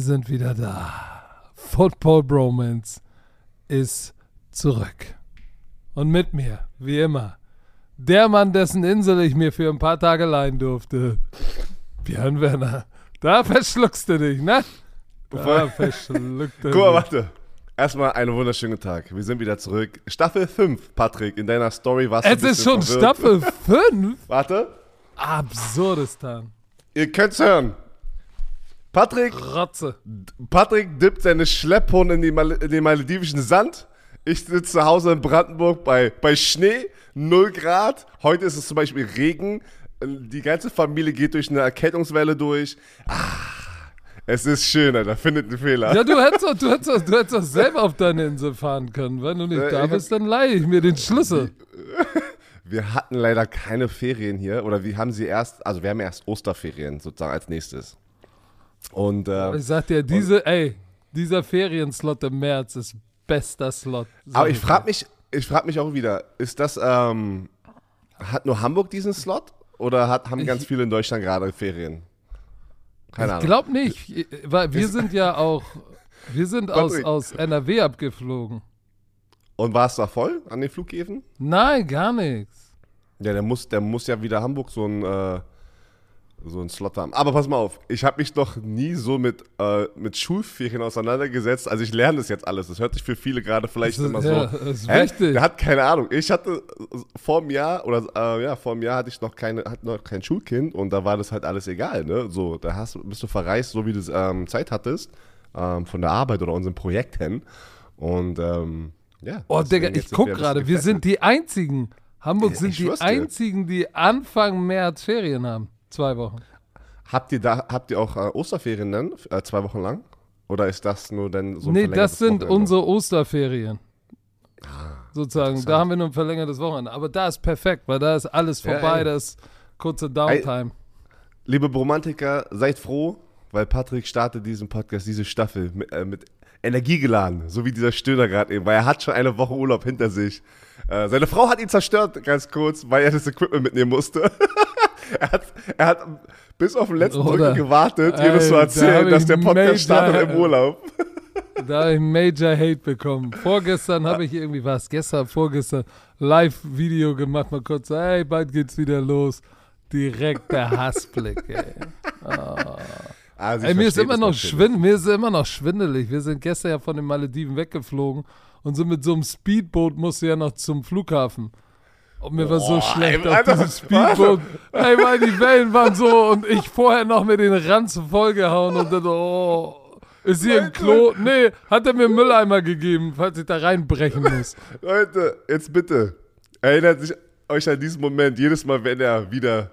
Wir sind wieder da. Football Bromance ist zurück. Und mit mir, wie immer, der Mann, dessen Insel ich mir für ein paar Tage leihen durfte. Björn Werner. Da verschluckst du dich, ne? Da verschluckst du Guck mal, warte. Erstmal einen wunderschönen Tag. Wir sind wieder zurück. Staffel 5, Patrick. In deiner Story warst du Es ist schon verwirrt. Staffel 5? Warte. Absurdistan. Ihr könnt's hören. Patrick. Rotze. Patrick dippt seine Schlepphunde in, Mal in den maledivischen Sand. Ich sitze zu Hause in Brandenburg bei, bei Schnee, 0 Grad. Heute ist es zum Beispiel Regen. Die ganze Familie geht durch eine Erkältungswelle durch. Ah, es ist schön, Alter. Findet einen Fehler. Ja, du hättest doch, du hättest doch, du hättest doch selber auf deine Insel fahren können. Wenn du nicht äh, da bist, dann leihe ich mir den Schlüssel. Wir hatten leider keine Ferien hier. Oder wir haben sie erst, also wir haben erst Osterferien sozusagen als nächstes. Und, äh, ich sag dir, diese, ey, dieser Ferienslot im März ist bester Slot. Aber ich frage mich, ich frage mich auch wieder, ist das, ähm, hat nur Hamburg diesen Slot? Oder hat, haben ich, ganz viele in Deutschland gerade Ferien? Keine Ahnung. Ich glaube nicht, weil wir sind ja auch, wir sind aus, aus NRW abgeflogen. Und war es da voll an den Flughäfen? Nein, gar nichts. Ja, der muss, der muss ja wieder Hamburg so ein äh, so einen Slot haben. Aber pass mal auf, ich habe mich noch nie so mit, äh, mit Schulferien auseinandergesetzt. Also ich lerne das jetzt alles. Das hört sich für viele gerade vielleicht ist, immer ja, so. Das ist hä? wichtig. Der hat keine Ahnung. Ich hatte vor einem Jahr oder äh, ja, vor einem Jahr hatte ich noch keine, hatte noch kein Schulkind und da war das halt alles egal. Ne? So, da hast, bist du verreist, so wie du ähm, Zeit hattest, ähm, von der Arbeit oder unserem Projekt hin. Und ähm, ja. Oh, Digga, ich guck gerade, wir sind die einzigen. Hamburg sind die einzigen, die Anfang März Ferien haben. Zwei Wochen. Habt ihr da, habt ihr auch äh, Osterferien dann, äh, zwei Wochen lang? Oder ist das nur dann so ein Nee, das sind Wochenende? unsere Osterferien. Ah, Sozusagen, da haben wir nur ein verlängertes Wochenende. Aber da ist perfekt, weil da ist alles vorbei, ja, da ist kurze Downtime. Liebe Bromantiker, seid froh, weil Patrick startet diesen Podcast, diese Staffel mit, äh, mit Energie geladen, so wie dieser Stöhner gerade eben, weil er hat schon eine Woche Urlaub hinter sich. Äh, seine Frau hat ihn zerstört, ganz kurz, weil er das Equipment mitnehmen musste. er, hat, er hat bis auf den letzten Drücker gewartet, dir das zu erzählen, da dass der Podcast startet im Urlaub. Da habe ich Major Hate bekommen. Vorgestern habe ich irgendwie was, gestern, vorgestern, Live-Video gemacht, mal kurz, hey, bald geht's wieder los. Direkt der Hassblick, ey. Oh. Also ey mir ist immer noch schwind, mir ist immer noch schwindelig. Wir sind gestern ja von den Malediven weggeflogen und sind mit so einem Speedboot musste ja noch zum Flughafen. Und mir war so schlecht ey, auf diesem Speedboot. Ey, weil die Wellen waren so und ich vorher noch mit den Ranz vollgehauen und dann, oh, ist hier ein Klo? Nee, hat er mir einen Mülleimer gegeben, falls ich da reinbrechen muss. Leute, jetzt bitte, erinnert sich euch an diesen Moment, jedes Mal, wenn er wieder,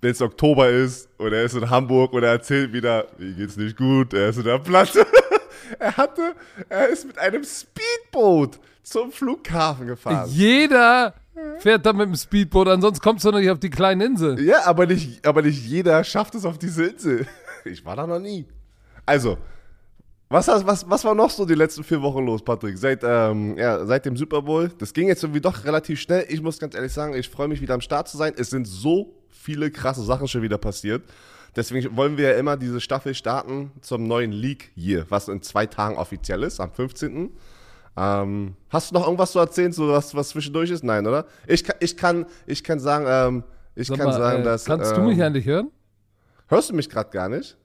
wenn es Oktober ist oder er ist in Hamburg oder er erzählt wieder, wie geht's nicht gut, er ist in der Platte. er hatte, er ist mit einem Speedboot zum Flughafen gefahren. Jeder fährt da mit dem Speedboot, ansonsten kommst du noch nicht auf die kleine Insel. Ja, aber nicht, aber nicht jeder schafft es auf diese Insel. Ich war da noch nie. Also, was, was, was war noch so die letzten vier Wochen los, Patrick? Seit, ähm, ja, seit dem Super Bowl. Das ging jetzt irgendwie doch relativ schnell. Ich muss ganz ehrlich sagen, ich freue mich wieder am Start zu sein. Es sind so viele krasse Sachen schon wieder passiert. Deswegen wollen wir ja immer diese Staffel starten zum neuen League Year, was in zwei Tagen offiziell ist, am 15. Ähm, hast du noch irgendwas zu erzählen, so was, was zwischendurch ist? Nein, oder? Ich, ich, kann, ich kann sagen, ähm, ich Sag kann mal, sagen, äh, dass. Kannst ähm, du mich ähm, eigentlich hören? Hörst du mich gerade gar nicht?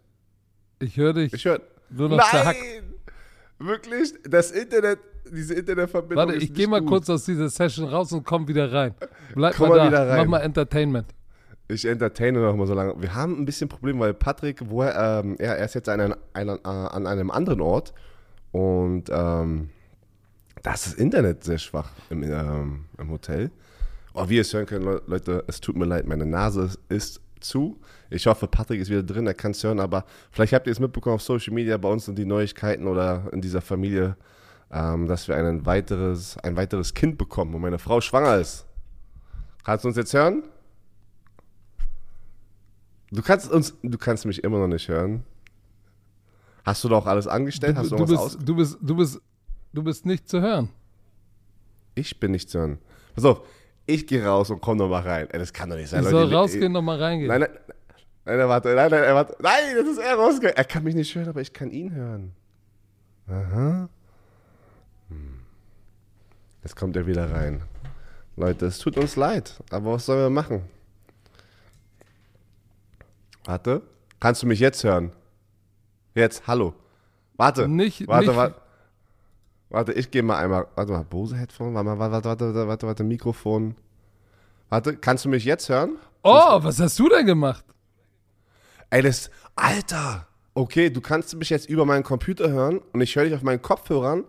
Ich höre dich. Ich höre. Nur noch Nein! Zerhackt. Wirklich? Das Internet, diese Internetverbindung. Warte, ich gehe mal gut. kurz aus dieser Session raus und komm wieder rein. Bleib komm mal, da. Wieder rein. Mach mal Entertainment. Ich entertaine noch mal so lange. Wir haben ein bisschen Problem, weil Patrick, wo er, ähm, er, er ist jetzt an, einem, an einem anderen Ort und ähm, da ist das Internet sehr schwach im, ähm, im Hotel. Oh, wie ihr es hören könnt, Leute, es tut mir leid, meine Nase ist zu. Ich hoffe, Patrick ist wieder drin, er kann es hören, aber vielleicht habt ihr es mitbekommen auf Social Media, bei uns sind die Neuigkeiten oder in dieser Familie, ähm, dass wir ein weiteres, ein weiteres Kind bekommen und meine Frau schwanger ist. Kannst du uns jetzt hören? Du kannst uns, du kannst mich immer noch nicht hören. Hast du doch alles angestellt? Du, Hast du, du bist, du bist, du bist Du bist nicht zu hören. Ich bin nicht zu hören. Pass auf, ich gehe raus und komm nochmal rein. Ey, das kann doch nicht sein. Ich Leute, soll rausgehen, nochmal reingehen. Nein, nein, Nein, warte, nein, nein, warte. Nein, das ist er rausgegangen. Er kann mich nicht hören, aber ich kann ihn hören. Aha. Hm. Jetzt kommt er wieder rein. Leute, es tut uns leid, aber was sollen wir machen? Warte. Kannst du mich jetzt hören? Jetzt, hallo. Warte. Nicht, warte, nicht, warte. Warte, ich gehe mal einmal. Warte mal, Bose Headphone? Warte, warte, warte, warte, warte, warte, Mikrofon. Warte, kannst du mich jetzt hören? Oh, was hast du denn gemacht? Ey, das. Alter! Okay, du kannst mich jetzt über meinen Computer hören und ich höre dich auf meinen Kopfhörern.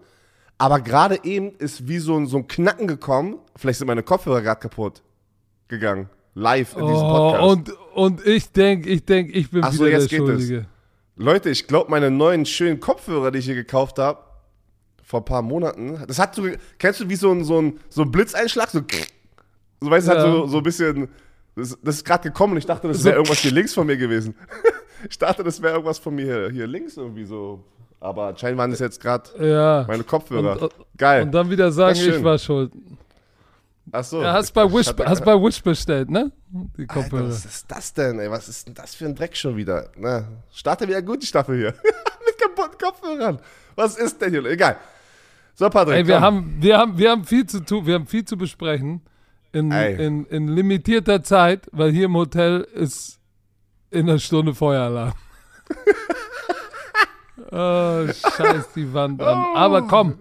Aber gerade eben ist wie so ein, so ein Knacken gekommen. Vielleicht sind meine Kopfhörer gerade kaputt gegangen. Live in diesem Oh, Podcast. und, und ich denke, ich denke, ich bin Ach so, wieder jetzt der geht es. Schuldige. Leute, ich glaube, meine neuen schönen Kopfhörer, die ich hier gekauft habe, vor ein paar Monaten, das hat so, kennst du wie so ein, so ein, so ein Blitzeinschlag? So, so weißt du, Ja. hat so, so ein bisschen, das, das ist gerade gekommen und ich dachte, das wäre irgendwas hier links von mir gewesen. ich dachte, das wäre irgendwas von mir hier, hier links irgendwie so. Aber anscheinend waren das jetzt gerade Ja. meine Kopfhörer. Und- Geil. Und dann wieder sagen, ich war schuld. Ach so. Ja, hast bei Wish, hatte- hast bei Wish bestellt, ne? Die Alter, Kopfhörer. was ist das denn, ey? Was ist denn das für ein Dreck schon wieder? Na, starte wieder gut die Staffel hier. Mit kaputten Kopfhörern. Was ist denn hier? Egal. So, Patrick. Ey, wir komm. haben, wir, haben, wir haben viel zu tun, wir haben viel zu besprechen in, Ey. in, in limitierter Zeit, weil hier im Hotel ist in einer Stunde Feueralarm. oh, scheiß die Wand an. Aber komm,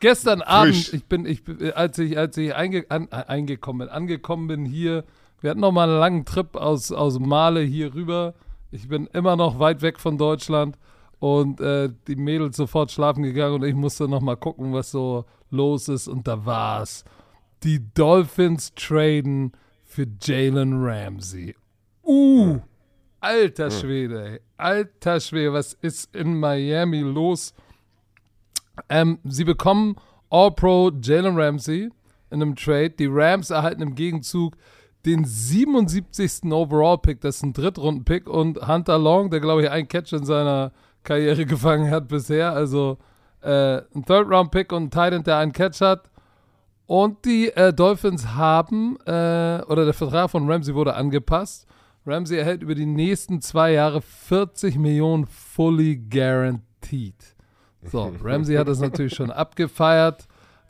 gestern Abend, Frisch. ich bin, ich, als ich, als ich einge, an, eingekommen bin, angekommen bin hier, wir hatten noch mal einen langen Trip aus, aus Male hier rüber. Ich bin immer noch weit weg von Deutschland und äh, die Mädels sofort schlafen gegangen und ich musste noch mal gucken, was so los ist und da war's. Die Dolphins traden für Jalen Ramsey. Uh, alter Schwede, ey. alter Schwede, was ist in Miami los? Ähm, sie bekommen All-Pro Jalen Ramsey in einem Trade. Die Rams erhalten im Gegenzug den 77. Overall-Pick, das ist ein Drittrunden-Pick und Hunter Long, der glaube ich einen Catch in seiner Karriere gefangen hat bisher, also äh, ein Third-Round-Pick und ein Tight End, der einen Catch hat. Und die äh, Dolphins haben, äh, oder der Vertrag von Ramsey wurde angepasst. Ramsey erhält über die nächsten zwei Jahre 40 Millionen fully guaranteed. So, Ramsey hat das natürlich schon abgefeiert.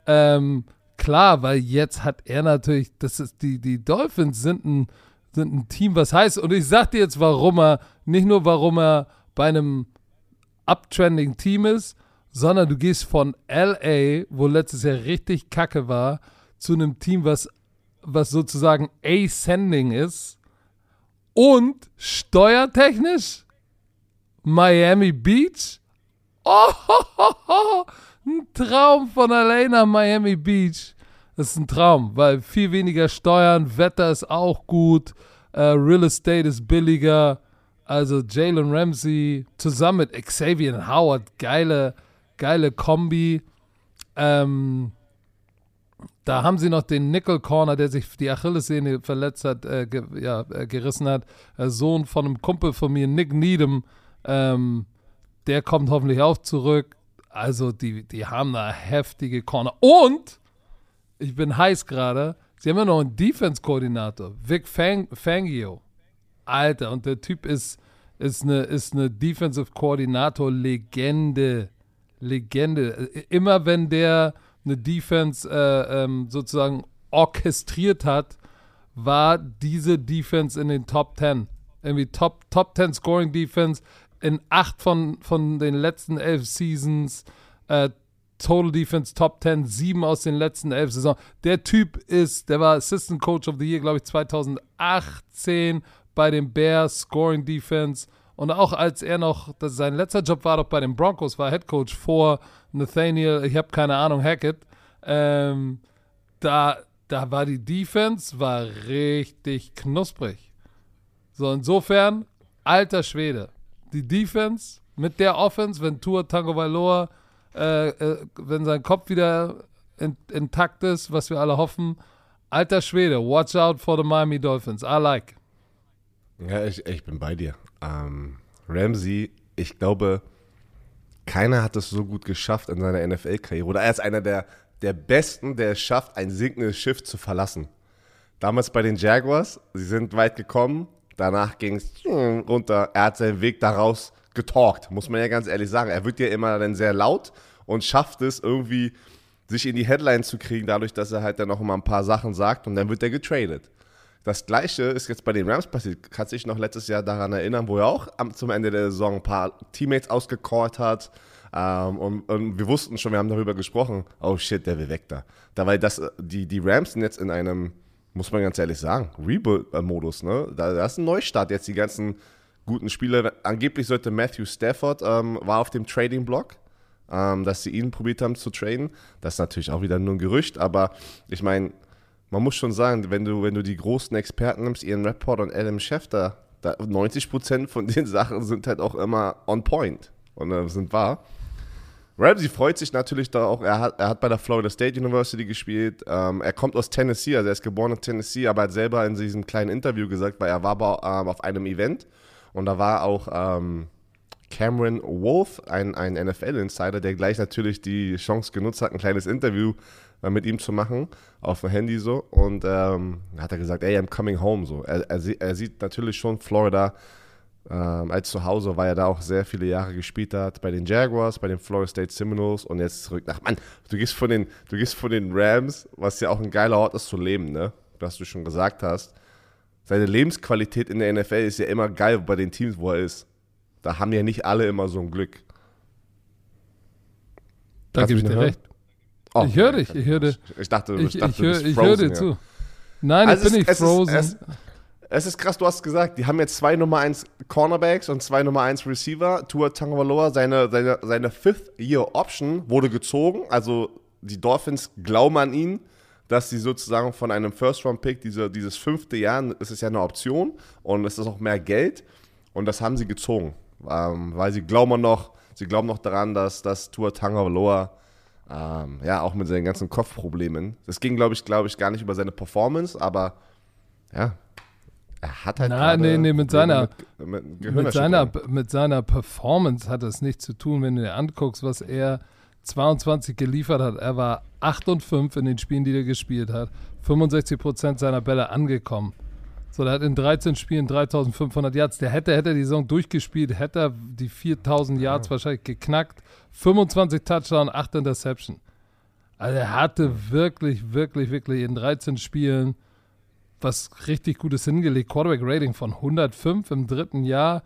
Ähm, klar, weil jetzt hat er natürlich, das ist die, die Dolphins sind ein, sind ein Team, was heißt, und ich sag dir jetzt, warum er, nicht nur warum er bei einem uptrending Team ist, sondern du gehst von LA, wo letztes Jahr richtig kacke war, zu einem Team, was, was sozusagen ascending ist und steuertechnisch Miami Beach. Oh, ein Traum von nach Miami Beach. Das ist ein Traum, weil viel weniger Steuern, Wetter ist auch gut, äh, Real Estate ist billiger. Also Jalen Ramsey zusammen mit Xavier Howard, geile, geile Kombi. Ähm, da haben sie noch den Nickel Corner, der sich die Achillessehne verletzt hat, äh, ge ja, äh, gerissen hat. Äh, Sohn von einem Kumpel von mir, Nick Needham. Ähm, der kommt hoffentlich auch zurück. Also die, die haben eine heftige Corner. Und ich bin heiß gerade. Sie haben ja noch einen Defense-Koordinator, Vic Fang Fangio. Alter, und der Typ ist, ist eine, ist eine Defensive Koordinator-Legende. Legende. Immer wenn der eine Defense äh, ähm, sozusagen orchestriert hat, war diese Defense in den Top 10. Irgendwie Top, Top 10 Scoring Defense in acht von, von den letzten elf Seasons. Äh, Total Defense Top 10, sieben aus den letzten elf Saisons. Der Typ ist, der war Assistant Coach of the Year, glaube ich, 2018 bei den Bears, Scoring Defense. Und auch als er noch, das sein letzter Job war doch bei den Broncos, war Head Coach vor Nathaniel, ich habe keine Ahnung, Hackett. Ähm, da, da war die Defense, war richtig knusprig. So, insofern, alter Schwede. Die Defense mit der Offense, wenn Tour Tango Valor, äh, äh, wenn sein Kopf wieder in, intakt ist, was wir alle hoffen, alter Schwede, watch out for the Miami Dolphins. I like. Ja, ich, ich bin bei dir. Ähm, Ramsey, ich glaube, keiner hat es so gut geschafft in seiner NFL-Karriere. Oder er ist einer der, der Besten, der es schafft, ein sinkendes Schiff zu verlassen. Damals bei den Jaguars, sie sind weit gekommen, Danach ging es runter. Er hat seinen Weg daraus getalkt, muss man ja ganz ehrlich sagen. Er wird ja immer dann sehr laut und schafft es irgendwie, sich in die Headlines zu kriegen, dadurch, dass er halt dann noch mal ein paar Sachen sagt und dann wird er getradet. Das gleiche ist jetzt bei den Rams passiert. Kannst du dich noch letztes Jahr daran erinnern, wo er auch am, zum Ende der Saison ein paar Teammates ausgecallt hat. Ähm, und, und, wir wussten schon, wir haben darüber gesprochen, oh shit, der will weg da. Da weil das, die, die Rams sind jetzt in einem, muss man ganz ehrlich sagen, Rebuild-Modus. Ne? Da, da ist ein Neustart jetzt, die ganzen guten Spieler. Angeblich sollte Matthew Stafford, ähm, war auf dem Trading-Block ähm, dass sie ihn probiert haben zu traden. Das ist natürlich auch wieder nur ein Gerücht, aber ich meine, man muss schon sagen, wenn du, wenn du die großen Experten nimmst, Ian Rapport und Adam Schefter, da 90% von den Sachen sind halt auch immer on point und äh, sind wahr. Ramsey freut sich natürlich da auch. Er hat, er hat bei der Florida State University gespielt. Ähm, er kommt aus Tennessee, also er ist geboren in Tennessee, aber hat selber in diesem kleinen Interview gesagt, weil er war ähm, auf einem Event und da war auch ähm, Cameron Wolf, ein, ein NFL-Insider, der gleich natürlich die Chance genutzt hat, ein kleines Interview mit ihm zu machen, auf dem Handy so. Und ähm, hat er gesagt, ey, I'm coming home so. Er, er, er sieht natürlich schon Florida ähm, als Zuhause, weil er da auch sehr viele Jahre gespielt hat, bei den Jaguars, bei den Florida State Seminoles und jetzt zurück nach, Mann, du gehst von den, du gehst von den Rams, was ja auch ein geiler Ort ist zu leben, ne? Was du schon gesagt hast. Seine Lebensqualität in der NFL ist ja immer geil bei den Teams, wo er ist da haben ja nicht alle immer so ein Glück. Da gebe ich dir recht. Oh, ich höre dich, ich höre dich. Ich dachte, ich, ich, dachte, ich, hör, ich höre dir zu. Nein, also ich bin nicht es frozen. Ist, es, es, ist krass, du hast gesagt, die haben jetzt zwei Nummer 1 Cornerbacks und zwei Nummer 1 Receiver. Tua Tagovailoa, seine, seine, seine Fifth-Year-Option wurde gezogen. Also die Dolphins glauben an ihn, dass sie sozusagen von einem First-Round-Pick, diese, dieses fünfte Jahr, es ist ja eine Option und es ist auch mehr Geld und das haben sie gezogen ähm, weil sie glauben noch, sie glauben noch daran, dass, dass Tua Tagovailoa ähm, ja auch mit seinen ganzen Kopfproblemen, das ging glaube ich, glaube ich gar nicht über seine Performance, aber ja, er hat halt Na, nee, nee, mit seiner, mit, mit, mit, seiner, mit seiner Performance hat das nichts zu tun, wenn du dir anguckst, was er 22 geliefert hat. Er war 8 und 5 in den Spielen, die er gespielt hat. 65 Prozent seiner Bälle angekommen. So, der hat in 13 Spielen 3500 Yards. Der hätte, hätte die Saison durchgespielt, hätte er die 4000 Yards ja. wahrscheinlich geknackt. 25 Touchdown, 8 Interception. Also er hatte wirklich, wirklich, wirklich in 13 Spielen was richtig Gutes hingelegt. Quarterback-Rating von 105 im dritten Jahr.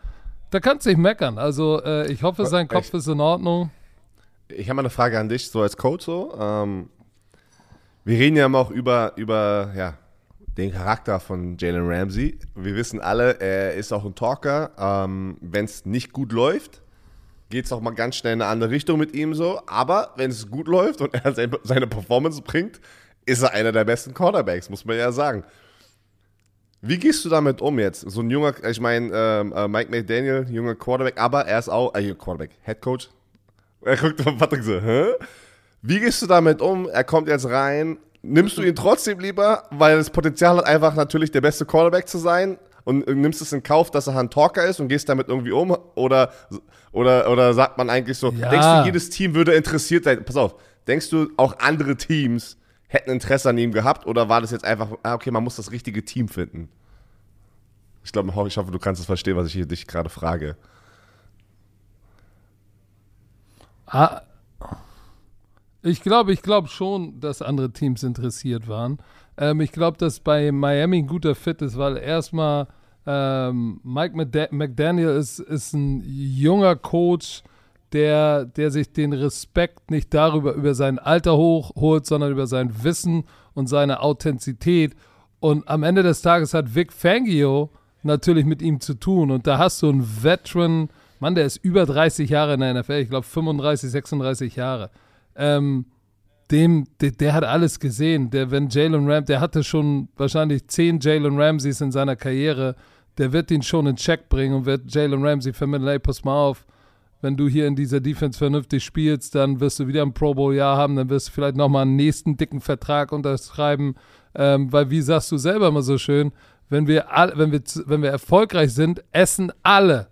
Da kannst du nicht meckern. Also äh, ich hoffe, sein Kopf ich, ist in Ordnung. Ich habe mal eine Frage an dich, so als Coach so. Ähm, wir reden ja immer auch über, über ja, den Charakter von Jalen Ramsey. Wir wissen alle, er ist auch ein Talker. Ähm, wenn es nicht gut läuft, geht es auch mal ganz schnell in eine andere Richtung mit ihm so. Aber wenn es gut läuft und er seine Performance bringt, ist er einer der besten Cornerbacks, muss man ja sagen. Wie gehst du damit um jetzt? So ein junger, ich meine, ähm, äh, Mike McDaniel, junger Quarterback, aber er ist auch, äh, Quarterback, Head Coach. Er guckt auf Patrick so, hä? Wie gehst du damit um? Er kommt jetzt rein, nimmst du ihn trotzdem lieber, weil das Potenzial hat, einfach natürlich der beste Quarterback zu sein und nimmst es in Kauf, dass er ein Talker ist und gehst damit irgendwie um? Oder, oder, oder sagt man eigentlich so, ja. denkst du, jedes Team würde interessiert sein? Pass auf, denkst du, auch andere Teams hätten Interesse an ihm gehabt oder war das jetzt einfach, ah, okay, man muss das richtige Team finden? Ich glaube, ich hoffe, du kannst es verstehen, was ich hier dich gerade frage. Ah, ich glaube, ich glaube schon, dass andere Teams interessiert waren. Ähm, ich glaube, dass bei Miami ein guter Fit ist, weil erstmal ähm, Mike McDaniel ist, ist ein junger Coach, der, der sich den Respekt nicht darüber über sein Alter hochholt, sondern über sein Wissen und seine Authentizität. Und am Ende des Tages hat Vic Fangio natürlich mit ihm zu tun. Und da hast du einen Veteran, Mann, der ist über 30 Jahre in der NFL, ich glaube 35, 36 Jahre ähm, dem, der, der, hat alles gesehen. Der, wenn Jalen Ram, der hatte schon wahrscheinlich zehn Jalen Ramseys in seiner Karriere, der wird ihn schon in Check bringen und wird Jalen Ramsey vermitteln, ey, pass mal auf, wenn du hier in dieser Defense vernünftig spielst, dann wirst du wieder ein Pro Bowl Jahr haben, dann wirst du vielleicht nochmal einen nächsten dicken Vertrag unterschreiben, ähm, weil wie sagst du selber immer so schön, wenn wir, all, wenn wir, wenn wir erfolgreich sind, essen alle.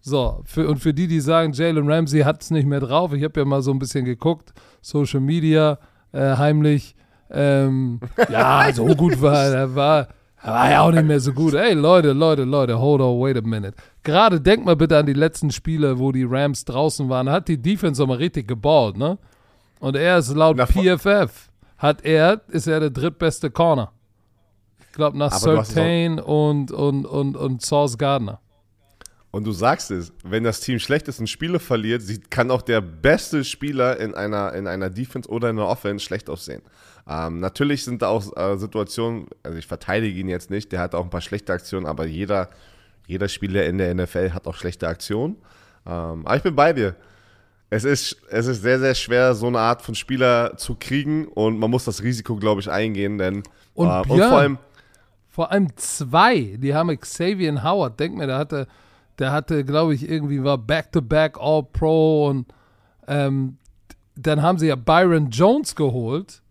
So, für, und für die, die sagen, Jalen Ramsey hat es nicht mehr drauf, ich habe ja mal so ein bisschen geguckt, Social Media, äh, heimlich. Ähm, ja, so gut war er. war, War ja auch nicht mehr so gut. Ey, Leute, Leute, Leute, hold on, wait a minute. Gerade denkt mal bitte an die letzten Spiele, wo die Rams draußen waren. Hat die Defense nochmal richtig gebaut, ne? Und er ist laut Na, PFF, hat er, ist er der drittbeste Corner. Ich glaube nach Sertain und, und, und, und Sauce Gardner. Und du sagst es, wenn das Team schlecht ist und Spiele verliert, kann auch der beste Spieler in einer, in einer Defense oder in einer Offense schlecht aussehen. Ähm, natürlich sind da auch äh, Situationen, also ich verteidige ihn jetzt nicht, der hat auch ein paar schlechte Aktionen, aber jeder, jeder Spieler in der NFL hat auch schlechte Aktionen. Ähm, aber ich bin bei dir. Es ist, es ist sehr, sehr schwer, so eine Art von Spieler zu kriegen und man muss das Risiko, glaube ich, eingehen, denn Und äh, und Björn, vor allem, Vor allem zwei, die haben Xavier Howard. Denk mir, der hatte, der hatte, glaube ich, irgendwie war Back-to-Back All-Pro und ähm, dann haben sie ja Byron Jones geholt,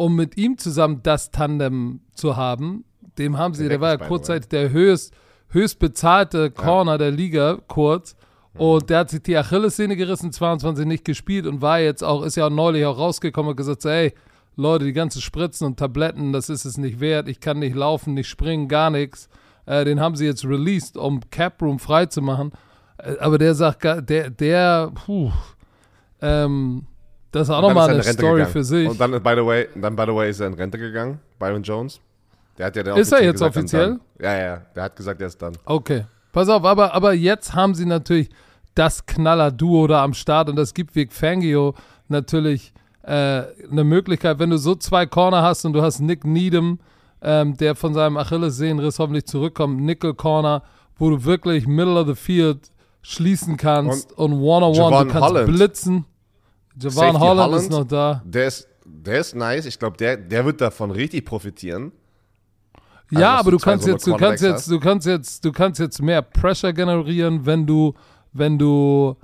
um mit ihm zusammen das Tandem zu haben. Dem haben sie, Der war ja kurzzeitig der höchst, höchst bezahlte Corner der Liga, kurz. Mhm. Und der hat sich die Achillessehne gerissen, 22 nicht gespielt und war jetzt auch, ist ja auch neulich auch rausgekommen und gesagt, ey, Leute, die ganzen Spritzen und Tabletten, das ist es nicht wert. Ich kann nicht laufen, nicht springen, gar nichts. Äh, den haben sie jetzt released, um Cap Room frei zu machen. Äh, aber der sagt, der, der, puh, ähm, das ist auch Und nochmal eine Story gegangen. für sich. Und dann, by the way, dann, by the way, ist er in Rente gegangen, Byron Jones. Der hat ja dann Ist er jetzt gesagt, offiziell? Dann, ja, ja, der hat gesagt, er ist dann. Okay. Pass auf, aber, aber jetzt haben sie natürlich das Knaller-Duo da am Start und das gibt Vic Fangio natürlich äh, eine Möglichkeit, wenn du so zwei Corner hast und du hast Nick Needham, ähm, der von seinem Achillessehnenriss hoffentlich zurückkommt, Nickel Corner, wo du wirklich Middle of the Field schließen kannst und, One-on-One, Javon du kannst Holland. blitzen. Safety Holland, Holland. ist noch da. Der ist, der ist nice. Ich glaube, der, der wird davon richtig profitieren. Also, Ja, dass aber du kannst so jetzt, du kannst jetzt, hast. du kannst jetzt, du kannst jetzt mehr Pressure generieren, wenn du, wenn du,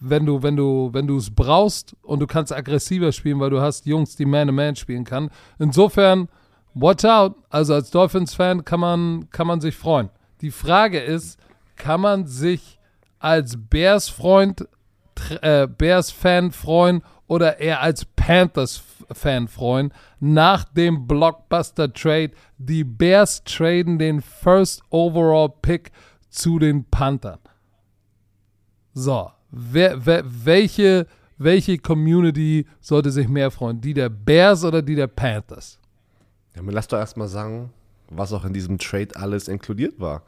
wenn du, wenn du, wenn du es brauchst und du kannst aggressiver spielen, weil du hast Jungs, die Man-to-Man spielen kann. Insofern, watch out. Also als Dolphins-Fan kann man, kann man sich freuen. Die Frage ist, kann man sich als Bears-Freund, äh, Bears-Fan freuen oder eher als Panthers-Fan freuen? Nach dem Blockbuster-Trade, die Bears traden den First Overall Pick zu den Panthern. So, wer, wer, welche, welche Community sollte sich mehr freuen? Die der Bears oder die der Panthers? Ja, aber lass doch erstmal sagen, was auch in diesem Trade alles inkludiert war.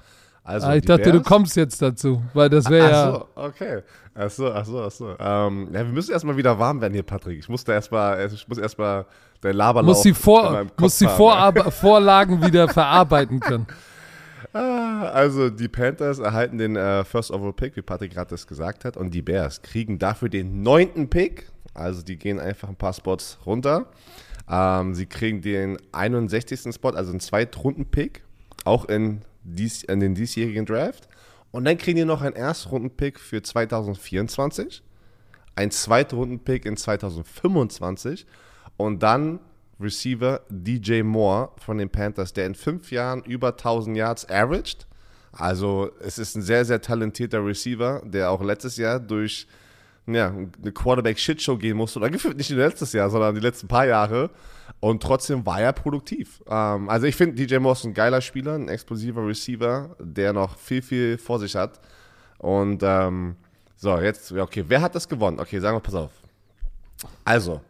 Also, ah, ich die dachte, du kommst jetzt dazu, weil das wäre ja. Ach so, okay. Ach so, ach so, ach so. Ähm, ja, wir müssen erstmal wieder warm werden hier, Patrick. Ich muss da erstmal, ich muss erstmal dein Laberlauf Muss die, Vor muss die Vorab Vorlagen wieder verarbeiten können. Ah, Also die Panthers erhalten den äh, First Overall Pick, wie Patrick gerade das gesagt hat, und die Bears kriegen dafür den neunten Pick. Also die gehen einfach ein paar Spots runter. Ähm, sie kriegen den 61. Spot, also einen Zweitrunden-Pick, auch in, dies, in den diesjährigen Draft. Und dann kriegen die noch einen Erstrunden-Pick für 2024, einen Zweitrunden-Pick in 2025 und dann Receiver DJ Moore von den Panthers, der in fünf Jahren über 1000 Yards averaged. Also es ist ein sehr, sehr talentierter Receiver, der auch letztes Jahr durch ja, eine Quarterback-Shitshow gehen musste. Oder gefühlt nicht nur letztes Jahr, sondern die letzten paar Jahre. Und trotzdem war er produktiv. Ähm, also ich finde, DJ Moore ist ein geiler Spieler, ein explosiver Receiver, der noch viel, viel vor sich hat. Und ähm, so, jetzt, okay, wer hat das gewonnen? Okay, sagen wir, pass auf. Also,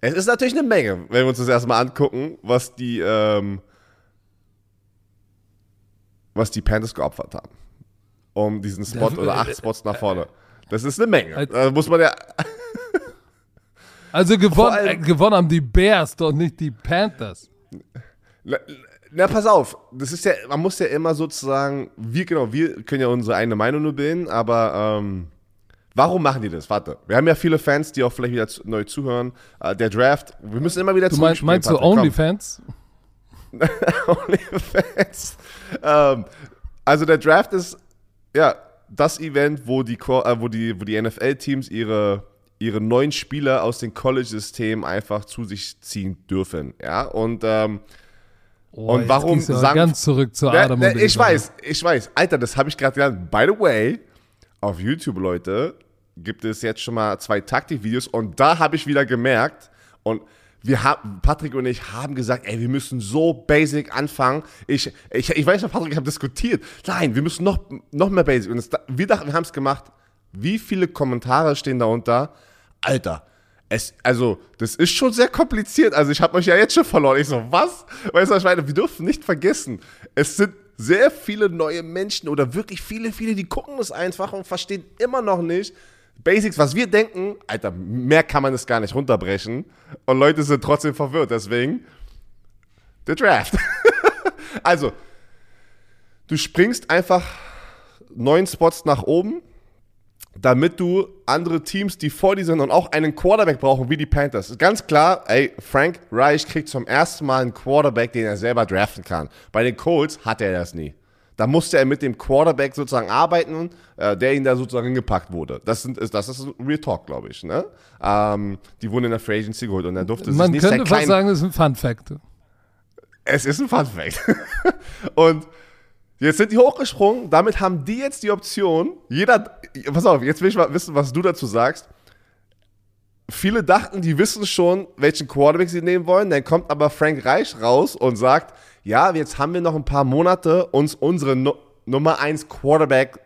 es ist natürlich eine Menge, wenn wir uns das erstmal angucken, was die, ähm, was die Panthers geopfert haben. Um diesen Spot oder acht Spots nach vorne. Das ist eine Menge. Als- Da muss man ja. Also gewonnen, allem- äh, gewonnen haben die Bears, doch nicht die Panthers. Na, na, pass auf, das ist ja, man muss ja immer sozusagen, wir, genau, wir können ja unsere eigene Meinung nur bilden, aber ähm, warum machen die das? Warte, wir haben ja viele Fans, die auch vielleicht wieder zu, neu zuhören. Äh, der Draft, wir müssen immer wieder Du meinst, meinst du. OnlyFans? OnlyFans. ähm, also der Draft ist ja das Event, wo die, äh, wo die, wo die NFL-Teams ihre, ihre neuen Spieler aus dem College-System einfach zu sich ziehen dürfen. Ja, und ähm, Oh, Und warum sagen- ganz zurück zu Ne, Adam ne, und ich weiß, ich weiß. Alter, das habe ich gerade gelernt. By the way, auf YouTube, Leute, gibt es jetzt schon mal zwei Taktikvideos und da habe ich wieder gemerkt und wir haben, Patrick und ich haben gesagt, ey, wir müssen so basic anfangen. Ich, ich, ich weiß noch, Patrick, ich habe diskutiert. Nein, wir müssen noch, noch mehr basic. Und es, wir dachten, wir haben es gemacht. Wie viele Kommentare stehen da unter? Alter, es, also, das ist schon sehr kompliziert. Also, ich habe euch ja jetzt schon verloren. Ich so, was? Weißt du, was ich meine? Wir dürfen nicht vergessen, es sind sehr viele neue Menschen oder wirklich viele, viele, die gucken es einfach und verstehen immer noch nicht, Basics, was wir denken, Alter, mehr kann man es gar nicht runterbrechen. Und Leute sind trotzdem verwirrt. Deswegen, der Draft. also, du springst einfach neun Spots nach oben, damit du andere Teams, die vor dir sind und auch einen Quarterback brauchen, wie die Panthers. Ganz klar, ey, Frank Reich kriegt zum ersten Mal einen Quarterback, den er selber draften kann. Bei den Colts hat er das nie. Da musste er mit dem Quarterback sozusagen arbeiten, äh, der ihn da sozusagen hingepackt wurde. Das, sind, ist, das ist ein Real Talk, glaube ich. Ne? Ähm, die wurden in der Free Agency geholt und er durfte Man sich nicht könnte fast sagen, das ist ein Fun Fact. Es ist ein Fun Fact. und jetzt sind die hochgesprungen, damit haben die jetzt die Option, jeder, pass auf, jetzt will ich mal wissen, was du dazu sagst. Viele dachten, die wissen schon, welchen Quarterback sie nehmen wollen. Dann kommt aber Frank Reich raus und sagt, ja, jetzt haben wir noch ein paar Monate, uns unsere no Nummer 1 Quarterback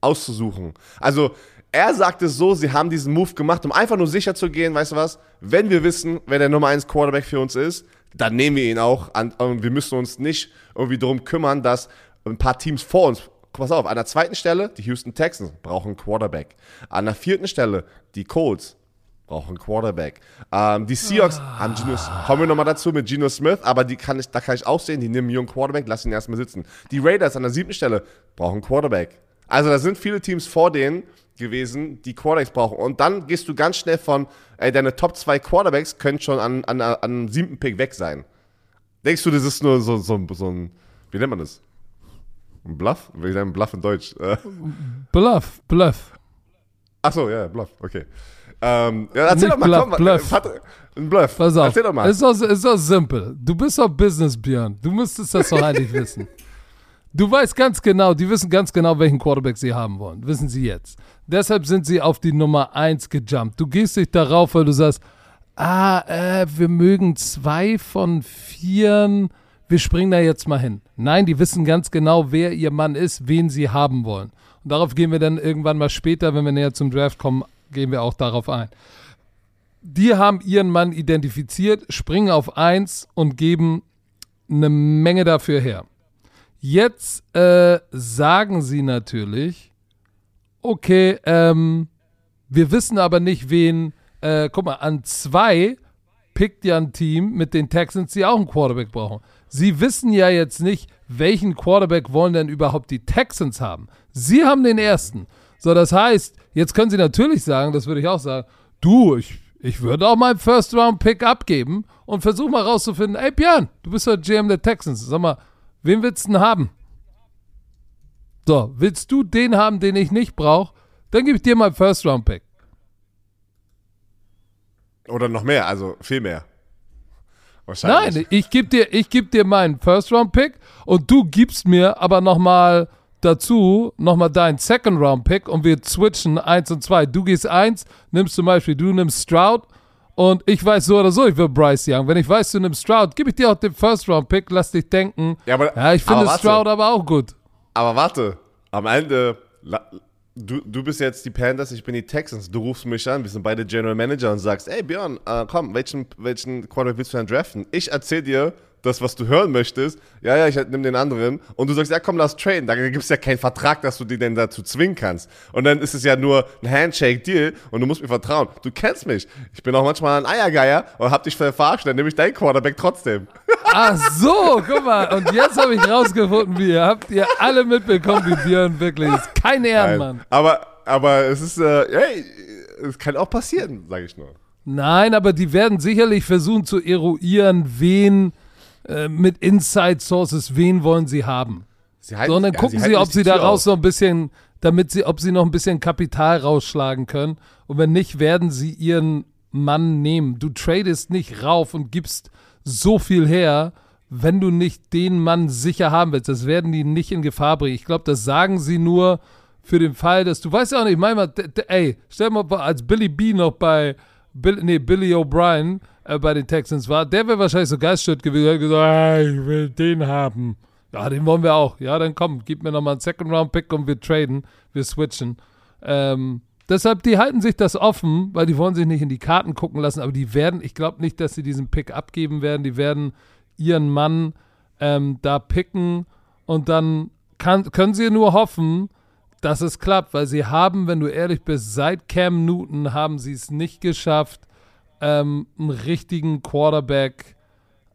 auszusuchen. Also er sagt es so, sie haben diesen Move gemacht, um einfach nur sicher zu gehen, weißt du was, wenn wir wissen, wer der Nummer 1 Quarterback für uns ist, dann nehmen wir ihn auch an, und wir müssen uns nicht irgendwie darum kümmern, dass ein paar Teams vor uns, pass auf, an der zweiten Stelle, die Houston Texans brauchen Quarterback. An der vierten Stelle, die Colts brauchen Quarterback. Ähm, die Seahawks ah. haben Geno, kommen wir nochmal dazu mit Geno Smith, aber die kann ich, da kann ich auch sehen, die nehmen einen jungen Quarterback, lassen ihn erstmal sitzen. Die Raiders an der siebten Stelle brauchen Quarterback. Also da sind viele Teams vor denen gewesen, die Quarterbacks brauchen. Und dann gehst du ganz schnell von, ey, deine Top 2 Quarterbacks können schon an, an, an siebten Pick weg sein. Denkst du, das ist nur so, so, so ein, wie nennt man das? Ein Bluff? Wie sagen Bluff in Deutsch? Bluff, Bluff. Achso, ja, Bluff, okay. Ähm, ja, erzähl Nicht doch mal, Bluff, komm, Bluff. Hat, ein Bluff. Pass auf. Erzähl doch mal. Ist doch, ist doch simpel. Du bist doch Business, Björn. Du müsstest das doch eigentlich wissen. Du weißt ganz genau, die wissen ganz genau, welchen Quarterback sie haben wollen. Wissen sie jetzt. Deshalb sind sie auf die Nummer 1 gejumpt. Du gehst dich darauf, weil du sagst, ah, äh, wir mögen zwei von vieren. Wir springen da jetzt mal hin. Nein, die wissen ganz genau, wer ihr Mann ist, wen sie haben wollen. Und darauf gehen wir dann irgendwann mal später, wenn wir näher zum Draft kommen, gehen wir auch darauf ein. Die haben ihren Mann identifiziert, springen auf eins und geben eine Menge dafür her. Jetzt äh, sagen sie natürlich, okay, ähm, wir wissen aber nicht, wen, äh, guck mal, an zwei pickt ja ein Team mit den Texans, die auch einen Quarterback brauchen. Sie wissen ja jetzt nicht, welchen Quarterback wollen denn überhaupt die Texans haben. Sie haben den ersten. So, das heißt, jetzt können sie natürlich sagen, das würde ich auch sagen, du, ich, ich würde auch meinen First-Round-Pick abgeben und versuche mal rauszufinden, ey Björn, du bist doch GM der Texans. Sag mal, wen willst du denn haben? So, willst du den haben, den ich nicht brauche? Dann gebe ich dir meinen First-Round-Pick. Oder noch mehr, also viel mehr. Wahrscheinlich. Nein, ich gebe dir, ich geb dir meinen First-Round-Pick und du gibst mir aber nochmal dazu nochmal deinen Second-Round-Pick und wir switchen 1 und 2. Du gehst 1, nimmst zum Beispiel, du nimmst Stroud und ich weiß so oder so, ich will Bryce Young. Wenn ich weiß, du nimmst Stroud, gebe ich dir auch den First-Round-Pick, lass dich denken. Ja, aber, ja ich finde aber. Stroud aber auch gut. Aber warte, am Ende, du, du bist jetzt die Panthers, ich bin die Texans. Du rufst mich an, wir sind beide General Manager und sagst, ey Björn, äh, komm, welchen, welchen Quarterback willst du denn draften? Ich erzähl dir das, was du hören möchtest. Ja, ja, ich nehme den anderen. Und du sagst, ja komm, lass traden. Da gibt es ja keinen Vertrag, dass du die denn dazu zwingen kannst. Und dann ist es ja nur ein Handshake-Deal und du musst mir vertrauen. Du kennst mich. Ich bin auch manchmal ein Eiergeier und hab dich verarscht, dann nehme ich deinen Quarterback trotzdem. Ach so, guck mal. Und jetzt habe ich rausgefunden, wie ihr habt ihr alle mitbekommen, wie Björn wirklich ist. Kein Ehrenmann. Aber, aber es ist, äh, hey, es kann auch passieren, sage ich nur. Nein, aber die werden sicherlich versuchen zu eruieren, wen äh, mit Inside Sources, wen wollen sie haben. Sie halten, So, und dann ja, gucken sie, halten ob sie daraus auf. noch ein bisschen, damit sie, ob sie noch ein bisschen Kapital rausschlagen können. Und wenn nicht, werden sie ihren Mann nehmen. Du tradest nicht rauf und gibst so viel her, wenn du nicht den Mann sicher haben willst. Das werden die nicht in Gefahr bringen. Ich glaube, das sagen sie nur für den Fall, dass du weißt ja auch nicht, manchmal, ey, stell mal als Billy B noch bei Bill, nee, Billy O'Brien äh, bei den Texans war, der wäre wahrscheinlich so geiststört gewesen, hat gesagt, ah, ich will den haben. Ja, den wollen wir auch. Ja, dann komm, gib mir nochmal einen Second-Round-Pick und wir traden, wir switchen. Ähm, deshalb, die halten sich das offen, weil die wollen sich nicht in die Karten gucken lassen, aber die werden, ich glaube nicht, dass sie diesen Pick abgeben werden, die werden ihren Mann ähm, da picken und dann kann, können sie nur hoffen, dass es klappt, weil sie haben, wenn du ehrlich bist, seit Cam Newton haben sie es nicht geschafft, ähm, einen richtigen Quarterback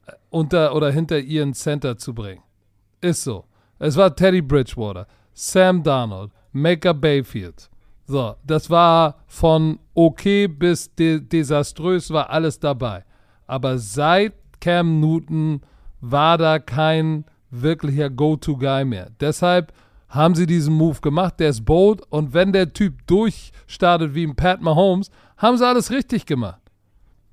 äh, unter oder hinter ihren Center zu bringen. Ist so. Es war Teddy Bridgewater, Sam Darnold, Maker Bayfield. So, das war von okay bis de desaströs, war alles dabei. Aber seit Cam Newton war da kein wirklicher Go-To-Guy mehr. Deshalb haben sie diesen Move gemacht, der ist bold und wenn der Typ durchstartet wie ein Pat Mahomes, haben sie alles richtig gemacht.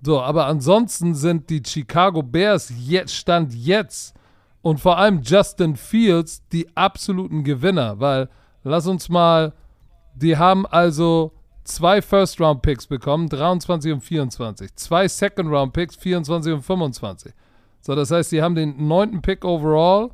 So, aber ansonsten sind die Chicago Bears jetzt, Stand jetzt und vor allem Justin Fields die absoluten Gewinner, weil lass uns mal, die haben also zwei First-Round-Picks bekommen, 23 und 24, zwei Second-Round-Picks, 24 und 25. So, das heißt, sie haben den neunten Pick overall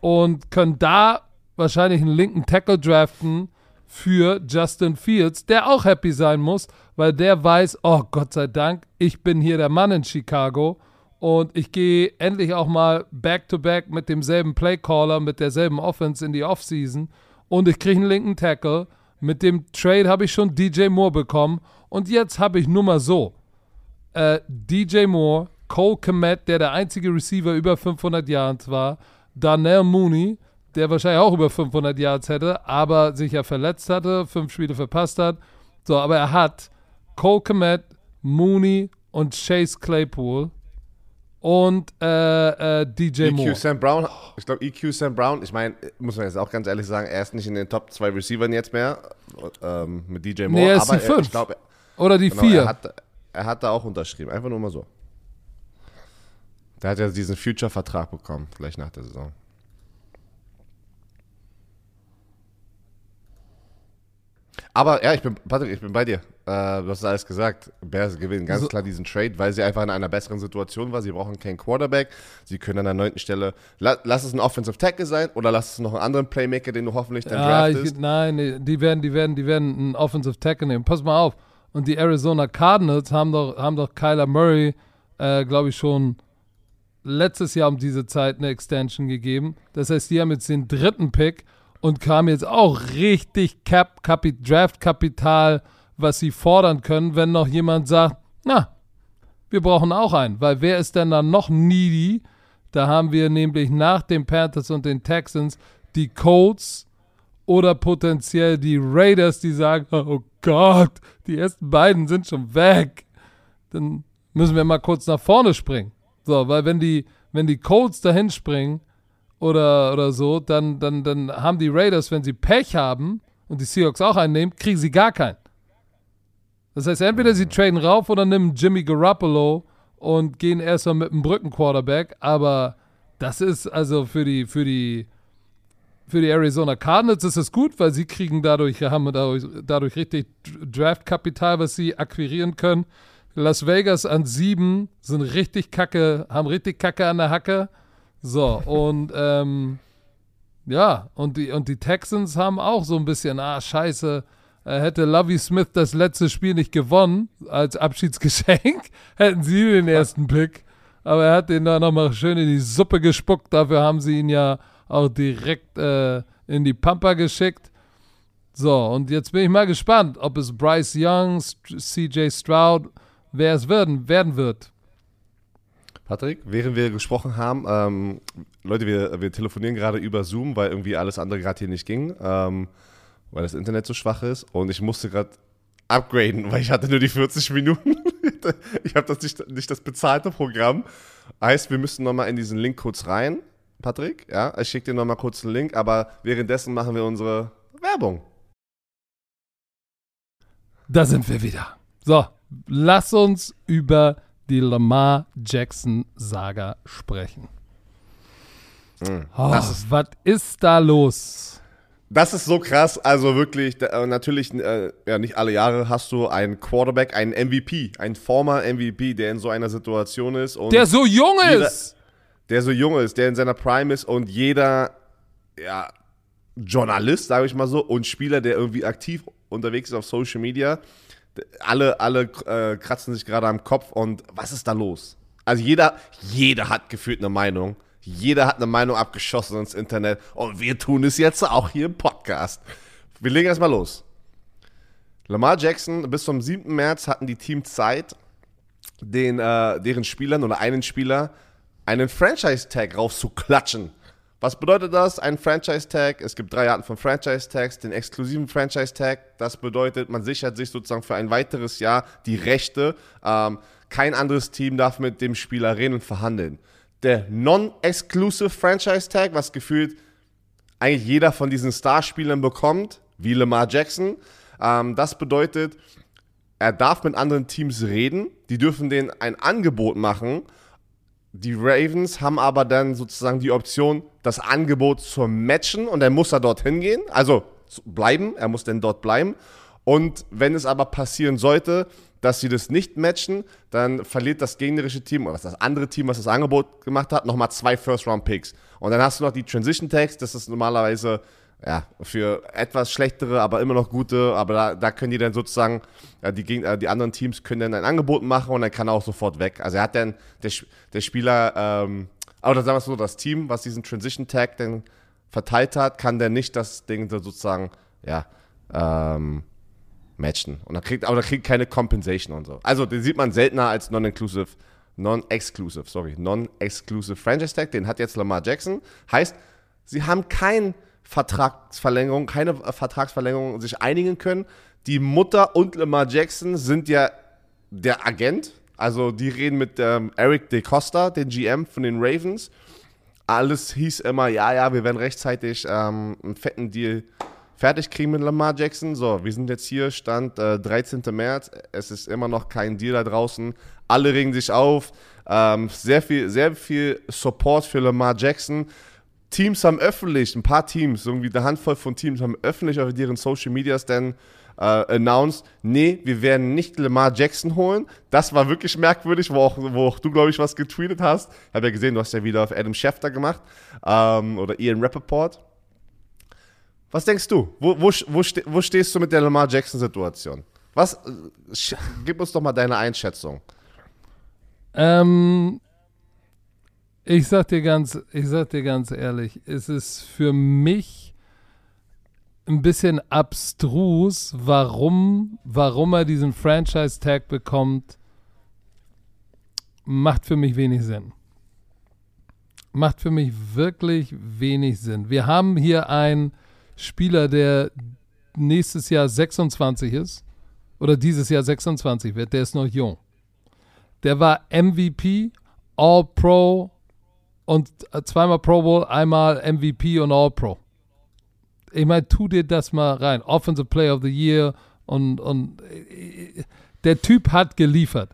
und können da wahrscheinlich einen linken Tackle draften für Justin Fields, der auch happy sein muss, weil der weiß, oh Gott sei Dank, ich bin hier der Mann in Chicago und ich gehe endlich auch mal back-to-back -back mit demselben Playcaller, mit derselben Offense in die Offseason und ich kriege einen linken Tackle. Mit dem Trade habe ich schon DJ Moore bekommen und jetzt habe ich nur mal so äh, DJ Moore, Cole Komet, der der einzige Receiver über 500 Yards war, Darnell Mooney, der wahrscheinlich auch über 500 Yards hätte, aber sich ja verletzt hatte, fünf Spiele verpasst hat. So, aber er hat Cole Komet, Mooney und Chase Claypool und äh, äh, DJ EQ Moore. Sam Brown, ich glaube EQ Sam Brown, ich meine, muss man jetzt auch ganz ehrlich sagen, er ist nicht in den Top 2 Receivern jetzt mehr ähm, mit DJ Moore. Nee, er ist die 5. ich glaube, Oder die genau, 4. er, hat, er hat da auch unterschrieben, einfach nur mal so. Der hat ja diesen Future-Vertrag bekommen, vielleicht nach der Saison. Aber ja, ich bin, Patrick, ich bin bei dir. Äh, du hast alles gesagt. Bears gewinnen ganz So- klar diesen Trade, weil sie einfach in einer besseren Situation war. Sie brauchen keinen Quarterback. Sie können an der neunten Stelle, la, lass es ein Offensive Tackle sein oder lass es noch einen anderen Playmaker, den du hoffentlich dann Ja, draftest. ich, nein, die werden, die werden, die werden einen Offensive Tackle nehmen. Pass mal auf. Und die Arizona Cardinals haben doch, haben doch Kyler Murray, äh, glaube ich, schon letztes Jahr um diese Zeit eine Extension gegeben. Das heißt, die haben jetzt den dritten Pick und kamen jetzt auch richtig Cap, Capi, Draft-Kapital, was sie fordern können, wenn noch jemand sagt, na, wir brauchen auch einen. Weil wer ist denn dann noch needy? Da haben wir nämlich nach den Panthers und den Texans die Colts oder potenziell die Raiders, die sagen, oh Gott, die ersten beiden sind schon weg. Dann müssen wir mal kurz nach vorne springen. So, weil wenn die, wenn die Colts dahin springen oder, oder so, dann, dann, dann haben die Raiders, wenn sie Pech haben und die Seahawks auch einnehmen, kriegen sie gar keinen. Das heißt, entweder sie traden rauf oder nehmen Jimmy Garoppolo und gehen erstmal mit einem Brückenquarterback, aber das ist also für die, für die, für die Arizona Cardinals ist es gut, weil sie kriegen dadurch, haben dadurch, dadurch richtig Draftkapital, was sie akquirieren können. Las Vegas an sieben sind richtig kacke, haben richtig kacke an der Hacke. So, und ähm, ja, und die, und die Texans haben auch so ein bisschen, ah, scheiße, äh, hätte Lovey Smith das letzte Spiel nicht gewonnen als Abschiedsgeschenk, hätten sie den ersten Pick. Aber er hat den da nochmal schön in die Suppe gespuckt. Dafür haben sie ihn ja auch direkt äh, in die Pampa geschickt. So, und jetzt bin ich mal gespannt, ob es Bryce Young, CJ Stroud, wer es werden, werden wird. Patrick, während wir gesprochen haben, ähm, Leute, wir, wir telefonieren gerade über Zoom, weil irgendwie alles andere gerade hier nicht ging, ähm, weil das Internet so schwach ist und ich musste gerade upgraden, weil ich hatte nur die 40 Minuten. ich habe das nicht, nicht das bezahlte Programm. Heißt, wir müssen nochmal in diesen Link kurz rein, Patrick. Ja, ich schicke dir nochmal kurz einen Link, aber währenddessen machen wir unsere Werbung. Da sind wir wieder. So, lass uns über die Lamar Jackson Saga sprechen. Mhm. Oh, ist was ist da los? Das ist so krass. Also wirklich, äh, natürlich, äh, ja, nicht alle Jahre hast du einen Quarterback, einen MVP, einen former MVP, der in so einer Situation ist. Und der so jung jeder, ist! Der so jung ist, der in seiner Prime ist und jeder, ja, Journalist, sage ich mal so, und Spieler, der irgendwie aktiv unterwegs ist auf Social Media, alle, alle äh, kratzen sich gerade am Kopf und was ist da los? Also jeder, jeder hat gefühlt eine Meinung. Jeder hat eine Meinung abgeschossen ins Internet und wir tun es jetzt auch hier im Podcast. Wir legen erstmal los. Lamar Jackson, bis zum 7. März hatten die Teams Zeit, den, äh, deren Spielern oder einen Spieler einen Franchise-Tag rauszuklatschen. Was bedeutet das? Ein Franchise-Tag. Es gibt drei Arten von Franchise-Tags. Den exklusiven Franchise-Tag, das bedeutet, man sichert sich sozusagen für ein weiteres Jahr die Rechte. Ähm, kein anderes Team darf mit dem Spieler reden und verhandeln der Non-Exclusive Franchise Tag, was gefühlt eigentlich jeder von diesen Starspielern bekommt, wie Lamar Jackson. Ähm, das bedeutet, er darf mit anderen Teams reden, die dürfen denen ein Angebot machen. Die Ravens haben aber dann sozusagen die Option, das Angebot zu matchen und er muss da dorthin gehen, also bleiben, er muss dann dort bleiben. Und wenn es aber passieren sollte, dass sie das nicht matchen, dann verliert das gegnerische Team oder das andere Team, was das Angebot gemacht hat, nochmal zwei First-Round-Picks. Und dann hast du noch die Transition-Tags, das ist normalerweise ja, für etwas schlechtere, aber immer noch gute, aber da, da können die dann sozusagen, ja, die, äh, die anderen Teams können dann ein Angebot machen und dann kann er auch sofort weg. Also er hat dann, der, der Spieler, ähm, oder sagen wir es so, das Team, was diesen Transition-Tag dann verteilt hat, kann dann nicht das Ding sozusagen, ja, ähm, matchen. Und da kriegt, aber da kriegt keine Compensation und so. Also den sieht man seltener als Non-Inclusive, Non-Exclusive, sorry, Non-Exclusive Franchise Tag. Den hat jetzt Lamar Jackson. Heißt, sie haben keine Vertragsverlängerung, keine Vertragsverlängerung sich einigen können. Die Mutter und Lamar Jackson sind ja der Agent. Also die reden mit ähm, Eric DeCosta, den GM von den Ravens. Alles hieß immer, ja, ja, wir werden rechtzeitig ähm, einen fetten Deal fertig kriegen mit Lamar Jackson. So, wir sind jetzt hier, Stand äh, 13. März. Es ist immer noch kein Deal da draußen. Alle regen sich auf. Ähm, sehr, viel, sehr viel Support für Lamar Jackson. Teams haben öffentlich, ein paar Teams, irgendwie eine Handvoll von Teams haben öffentlich auf ihren Social Medias dann äh, announced, nee, wir werden nicht Lamar Jackson holen. Das war wirklich merkwürdig, wo auch, wo auch du, glaube ich, was getweetet hast. Ich habe ja gesehen, du hast ja wieder auf Adam Schefter gemacht ähm, oder Ian Rappaport. Was denkst du? Wo, wo, wo, ste wo stehst du mit der Lamar Jackson-Situation? Was? Äh, gib uns doch mal deine Einschätzung. Ähm, ich sag dir ganz, ich sag dir ganz ehrlich, es ist für mich ein bisschen abstrus, warum, warum er diesen Franchise-Tag bekommt, macht für mich wenig Sinn. Macht für mich wirklich wenig Sinn. Wir haben hier ein Spieler, der nächstes Jahr 26 ist oder dieses Jahr 26 wird, der ist noch jung. Der war MVP, All-Pro und äh, zweimal Pro Bowl, einmal MVP und All-Pro. Ich meine, tu dir das mal rein. Offensive Player of the Year und, und äh, der Typ hat geliefert.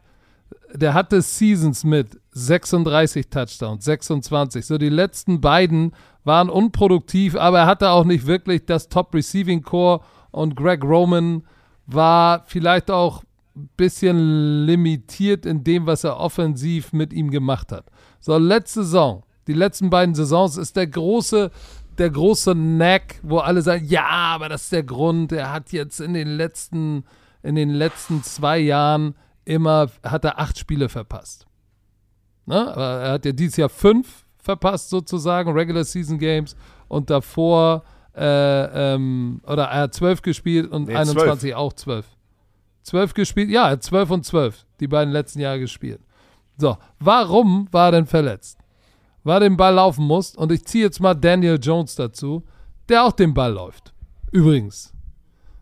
Der hatte Seasons mit 36 Touchdowns, 26. So die letzten beiden waren unproduktiv, aber er hatte auch nicht wirklich das Top Receiving Core und Greg Roman war vielleicht auch ein bisschen limitiert in dem, was er offensiv mit ihm gemacht hat. So, letzte Saison, die letzten beiden Saisons ist der große, der große Knack, wo alle sagen, ja, aber das ist der Grund, er hat jetzt in den letzten, in den letzten zwei Jahren immer, hat er acht Spiele verpasst. Ne? Aber er hat ja dieses Jahr fünf verpasst, sozusagen, Regular Season Games und davor, äh, ähm, oder er hat 12 gespielt und nee, 21 12. auch 12. 12 gespielt, ja, er hat 12 und 12 die beiden letzten Jahre gespielt. So, warum war er denn verletzt? Weil er den Ball laufen muss und ich ziehe jetzt mal Daniel Jones dazu, der auch den Ball läuft. Übrigens.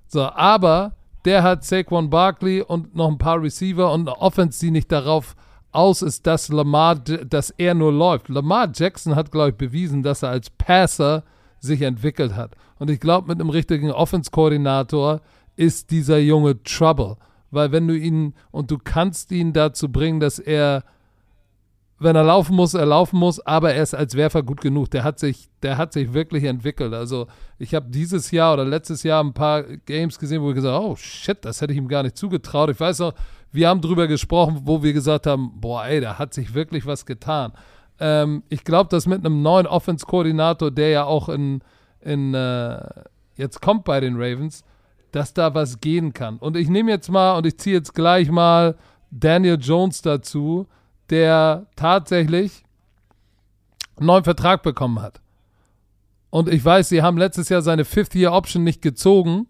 So, aber der hat Saquon Barkley und noch ein paar Receiver und eine Offense, die nicht darauf aus ist, dass Lamar, dass er nur läuft. Lamar Jackson hat, glaube ich, bewiesen, dass er als Passer sich entwickelt hat. Und ich glaube, mit einem richtigen Offense-Koordinator ist dieser Junge Trouble. Weil wenn du ihn, und du kannst ihn dazu bringen, dass er wenn er laufen muss, er laufen muss, aber er ist als Werfer gut genug. Der hat sich, der hat sich wirklich entwickelt. Also ich habe dieses Jahr oder letztes Jahr ein paar Games gesehen, wo ich gesagt habe, oh shit, das hätte ich ihm gar nicht zugetraut. Ich weiß noch, wir haben drüber gesprochen, wo wir gesagt haben, boah, ey, da hat sich wirklich was getan. Ähm, ich glaube, dass mit einem neuen Offense-Koordinator, der ja auch in, in äh, jetzt kommt bei den Ravens, dass da was gehen kann. Und ich nehme jetzt mal und ich ziehe jetzt gleich mal Daniel Jones dazu, der tatsächlich einen neuen Vertrag bekommen hat. Und ich weiß, sie haben letztes Jahr seine Fifth-Year-Option nicht gezogen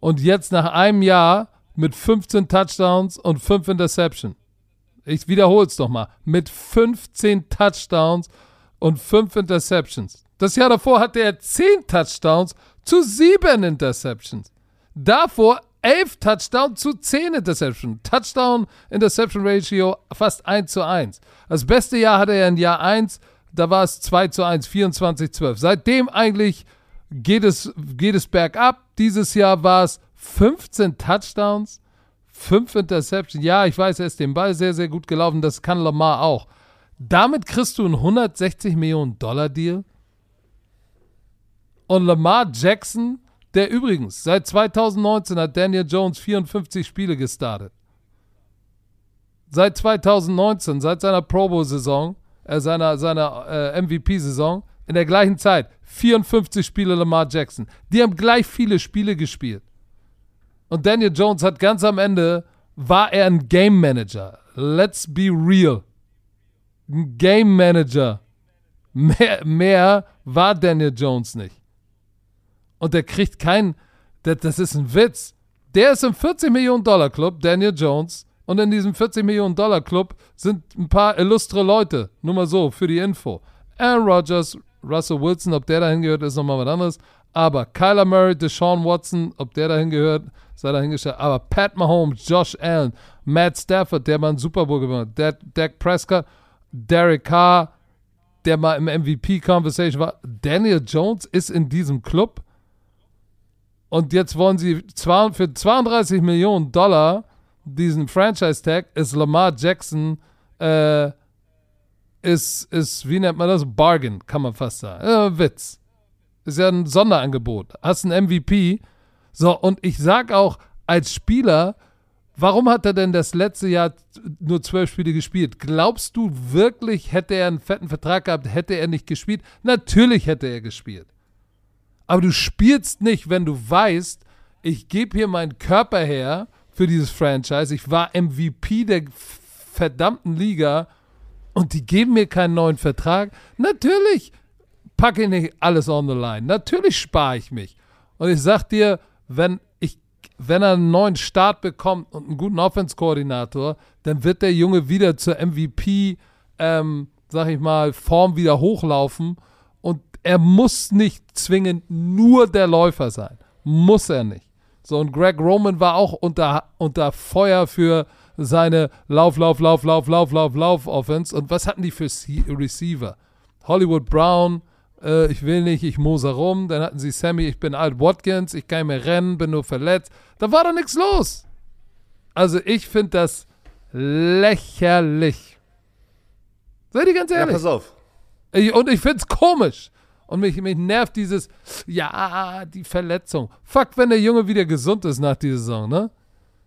und jetzt nach einem Jahr mit 15 Touchdowns und 5 Interceptions. Ich wiederhole es doch mal. Mit 15 Touchdowns und 5 Interceptions. Das Jahr davor hatte er 10 Touchdowns zu 7 Interceptions. Davor 11 Touchdowns zu 10 Interceptions. Touchdown-Interception-Ratio fast 1 zu 1. Das beste Jahr hatte er in Jahr 1, da war es 2 zu 1, 24, 12. Seitdem eigentlich geht es, geht es bergab. Dieses Jahr war es 15 Touchdowns, 5 Interceptions. Ja, ich weiß, er ist den Ball sehr, sehr gut gelaufen. Das kann Lamar auch. Damit kriegst du einen 160 Millionen Dollar Deal. Und Lamar Jackson der übrigens, seit 2019 hat Daniel Jones 54 Spiele gestartet. Seit 2019, seit seiner Pro Bowl-Saison, äh, seiner, seiner äh, MVP-Saison, in der gleichen Zeit 54 Spiele Lamar Jackson. Die haben gleich viele Spiele gespielt. Und Daniel Jones hat ganz am Ende, war er ein Game Manager. Let's be real. Ein Game Manager. Mehr, mehr war Daniel Jones nicht und der kriegt keinen, das, ist ein Witz. Der ist im 40 Millionen Dollar Club, Daniel Jones, und in diesem 40 Millionen Dollar Club sind ein paar illustre Leute. Nur mal so, für die Info. Aaron Rodgers, Russell Wilson, ob der dahin gehört, ist nochmal was anderes. Aber Kyler Murray, Deshaun Watson, ob der dahin gehört, sei dahingestellt. Aber Pat Mahomes, Josh Allen, Matt Stafford, der mal einen Super Bowl gewonnen hat, Dak Prescott, Derek Carr, der mal im MVP-Conversation war. Daniel Jones ist in diesem Club. Und jetzt wollen sie für 32 Millionen Dollar diesen Franchise-Tag, ist Lamar Jackson, äh, ist, ist, wie nennt man das? Bargain, kann man fast sagen. Äh, Witz. Ist ja ein Sonderangebot. Hast einen MVP. So, und ich sag auch, als Spieler, warum hat er denn das letzte Jahr nur zwölf Spiele gespielt? Glaubst du wirklich, hätte er einen fetten Vertrag gehabt, hätte er nicht gespielt? Natürlich hätte er gespielt. Aber du spielst nicht, wenn du weißt, ich gebe hier meinen Körper her für dieses Franchise. Ich war MVP der verdammten Liga und die geben mir keinen neuen Vertrag. Natürlich packe ich nicht alles on the line. Natürlich spare ich mich. Und ich sag dir, wenn ich, wenn er einen neuen Start bekommt und einen guten Offense-Koordinator, dann wird der Junge wieder zur MVP, ähm, sag ich mal, Form wieder hochlaufen er muss nicht zwingend nur der Läufer sein. Muss er nicht. So, und Greg Roman war auch unter, unter Feuer für seine Lauf, Lauf, Lauf, Lauf, Lauf, Lauf, Lauf Offense. Und was hatten die für Receiver? Hollywood Brown, äh, ich will nicht, ich moser rum. Dann hatten sie Sammy, ich bin alt Watkins, ich kann nicht mehr rennen, bin nur verletzt. Da war doch nichts los. Also ich finde das lächerlich. Seid ihr ganz ehrlich? Ja, pass auf. Ich, und ich finde es komisch. Und mich, mich nervt dieses, ja, die Verletzung. Fuck, wenn der Junge wieder gesund ist nach dieser Saison, ne?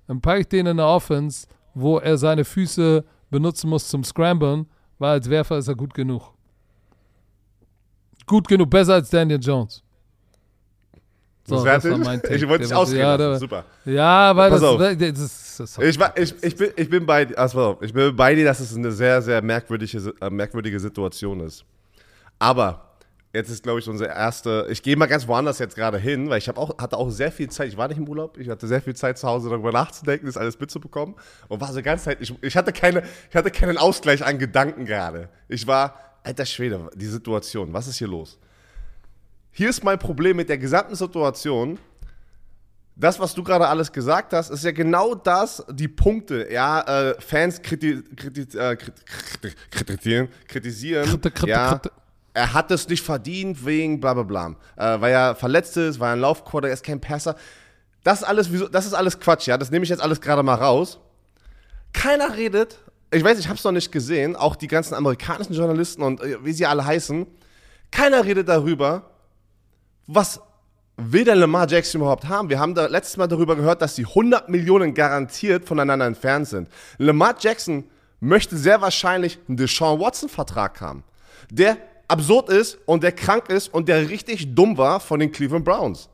Dann packe ich den in der Offense, wo er seine Füße benutzen muss zum Scramblen, weil als Werfer ist er gut genug. Gut genug, besser als Daniel Jones. So, das, war mein Take. Ich wollte dich ausreden. Ja, super. Ja, weil das, das, das, das ich, ich, ich, bin, ich, bin bei, also, ich bin bei dir, dass es eine sehr, sehr merkwürdige, äh, merkwürdige Situation ist. Aber Jetzt ist, glaube ich, unsere erste. Ich gehe mal ganz woanders jetzt gerade hin, weil ich auch, hatte auch sehr viel Zeit. Ich war nicht im Urlaub, ich hatte sehr viel Zeit zu Hause darüber nachzudenken, das alles mitzubekommen. Und war so ganz Zeit. Ich, ich, hatte keine, ich hatte keinen Ausgleich an Gedanken gerade. Ich war, alter Schwede, die Situation, was ist hier los? Hier ist mein Problem mit der gesamten Situation. Das, was du gerade alles gesagt hast, ist ja genau das, die Punkte. Ja, äh, Fans kriti kriti äh, kritisieren, kritisieren. ja, er hat es nicht verdient wegen bla bla bla. Äh, weil er verletzt ist, weil er ein Laufquarter ist, kein Passer. Das ist alles, das ist alles Quatsch, ja. Das nehme ich jetzt alles gerade mal raus. Keiner redet ich weiß, ich habe es noch nicht gesehen, auch die ganzen amerikanischen Journalisten und äh, wie sie alle heißen, keiner redet darüber, was will der Lamar Jackson überhaupt haben? Wir haben da letztes Mal darüber gehört, dass die 100 Millionen garantiert voneinander entfernt sind. Lamar Jackson möchte sehr wahrscheinlich einen Deshaun Watson-Vertrag haben, der absurd ist und der krank ist und der richtig dumm war von den Cleveland Browns.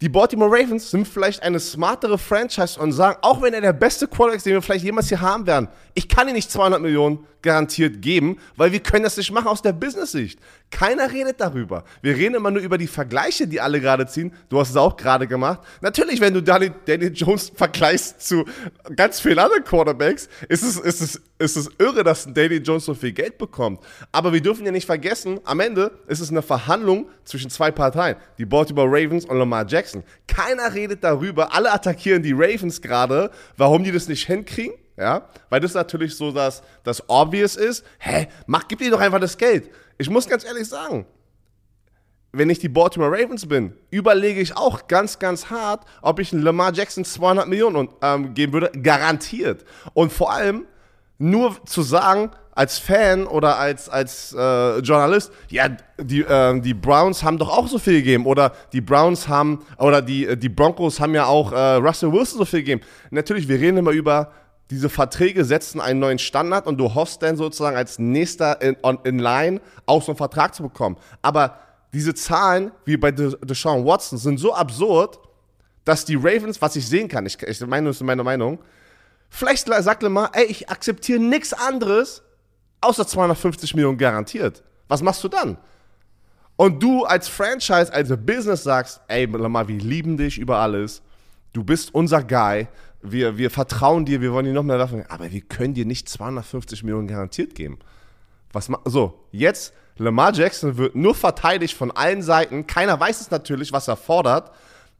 Die Baltimore Ravens sind vielleicht eine smartere Franchise und sagen, auch wenn er der beste Quarterback ist, den wir vielleicht jemals hier haben werden, ich kann ihn nicht 200 Millionen garantiert geben, weil wir können das nicht machen aus der Business-Sicht. Keiner redet darüber. Wir reden immer nur über die Vergleiche, die alle gerade ziehen. Du hast es auch gerade gemacht. Natürlich, wenn du Danny, Danny Jones vergleichst zu ganz vielen anderen Quarterbacks, ist es, ist, es, ist es irre, dass Danny Jones so viel Geld bekommt. Aber wir dürfen ja nicht vergessen, am Ende ist es eine Verhandlung zwischen zwei Parteien, die Baltimore Ravens und Lamar Jackson. Keiner redet darüber. Alle attackieren die Ravens gerade, warum die das nicht hinkriegen. Ja, weil das natürlich so das, das Obvious ist. Hä, mach, gib dir doch einfach das Geld. Ich muss ganz ehrlich sagen, wenn ich die Baltimore Ravens bin, überlege ich auch ganz, ganz hart, ob ich Lamar Jackson 200 Millionen ähm, geben würde. Garantiert. Und vor allem nur zu sagen, als Fan oder als, als äh, Journalist, ja, die, äh, die Browns haben doch auch so viel gegeben. Oder die Browns haben, oder die, die Broncos haben ja auch äh, Russell Wilson so viel gegeben. Natürlich, wir reden immer über diese Verträge setzen einen neuen Standard und du hoffst dann sozusagen als nächster in, in line auch so einen Vertrag zu bekommen. Aber diese Zahlen, wie bei Deshaun Watson, sind so absurd, dass die Ravens, was ich sehen kann, ich, ich meine, das ist meine Meinung, vielleicht sagt Lemar, ey, ich akzeptiere nichts anderes, außer 250 Millionen garantiert. Was machst du dann? Und du als Franchise, als Business sagst, ey, Lamar, wir lieben dich über alles. Du bist unser Guy wir, wir vertrauen dir, wir wollen dir noch mehr Waffen, aber wir können dir nicht 250 Millionen garantiert geben. Was so, jetzt Lamar Jackson wird nur verteidigt von allen Seiten. Keiner weiß es natürlich, was er fordert.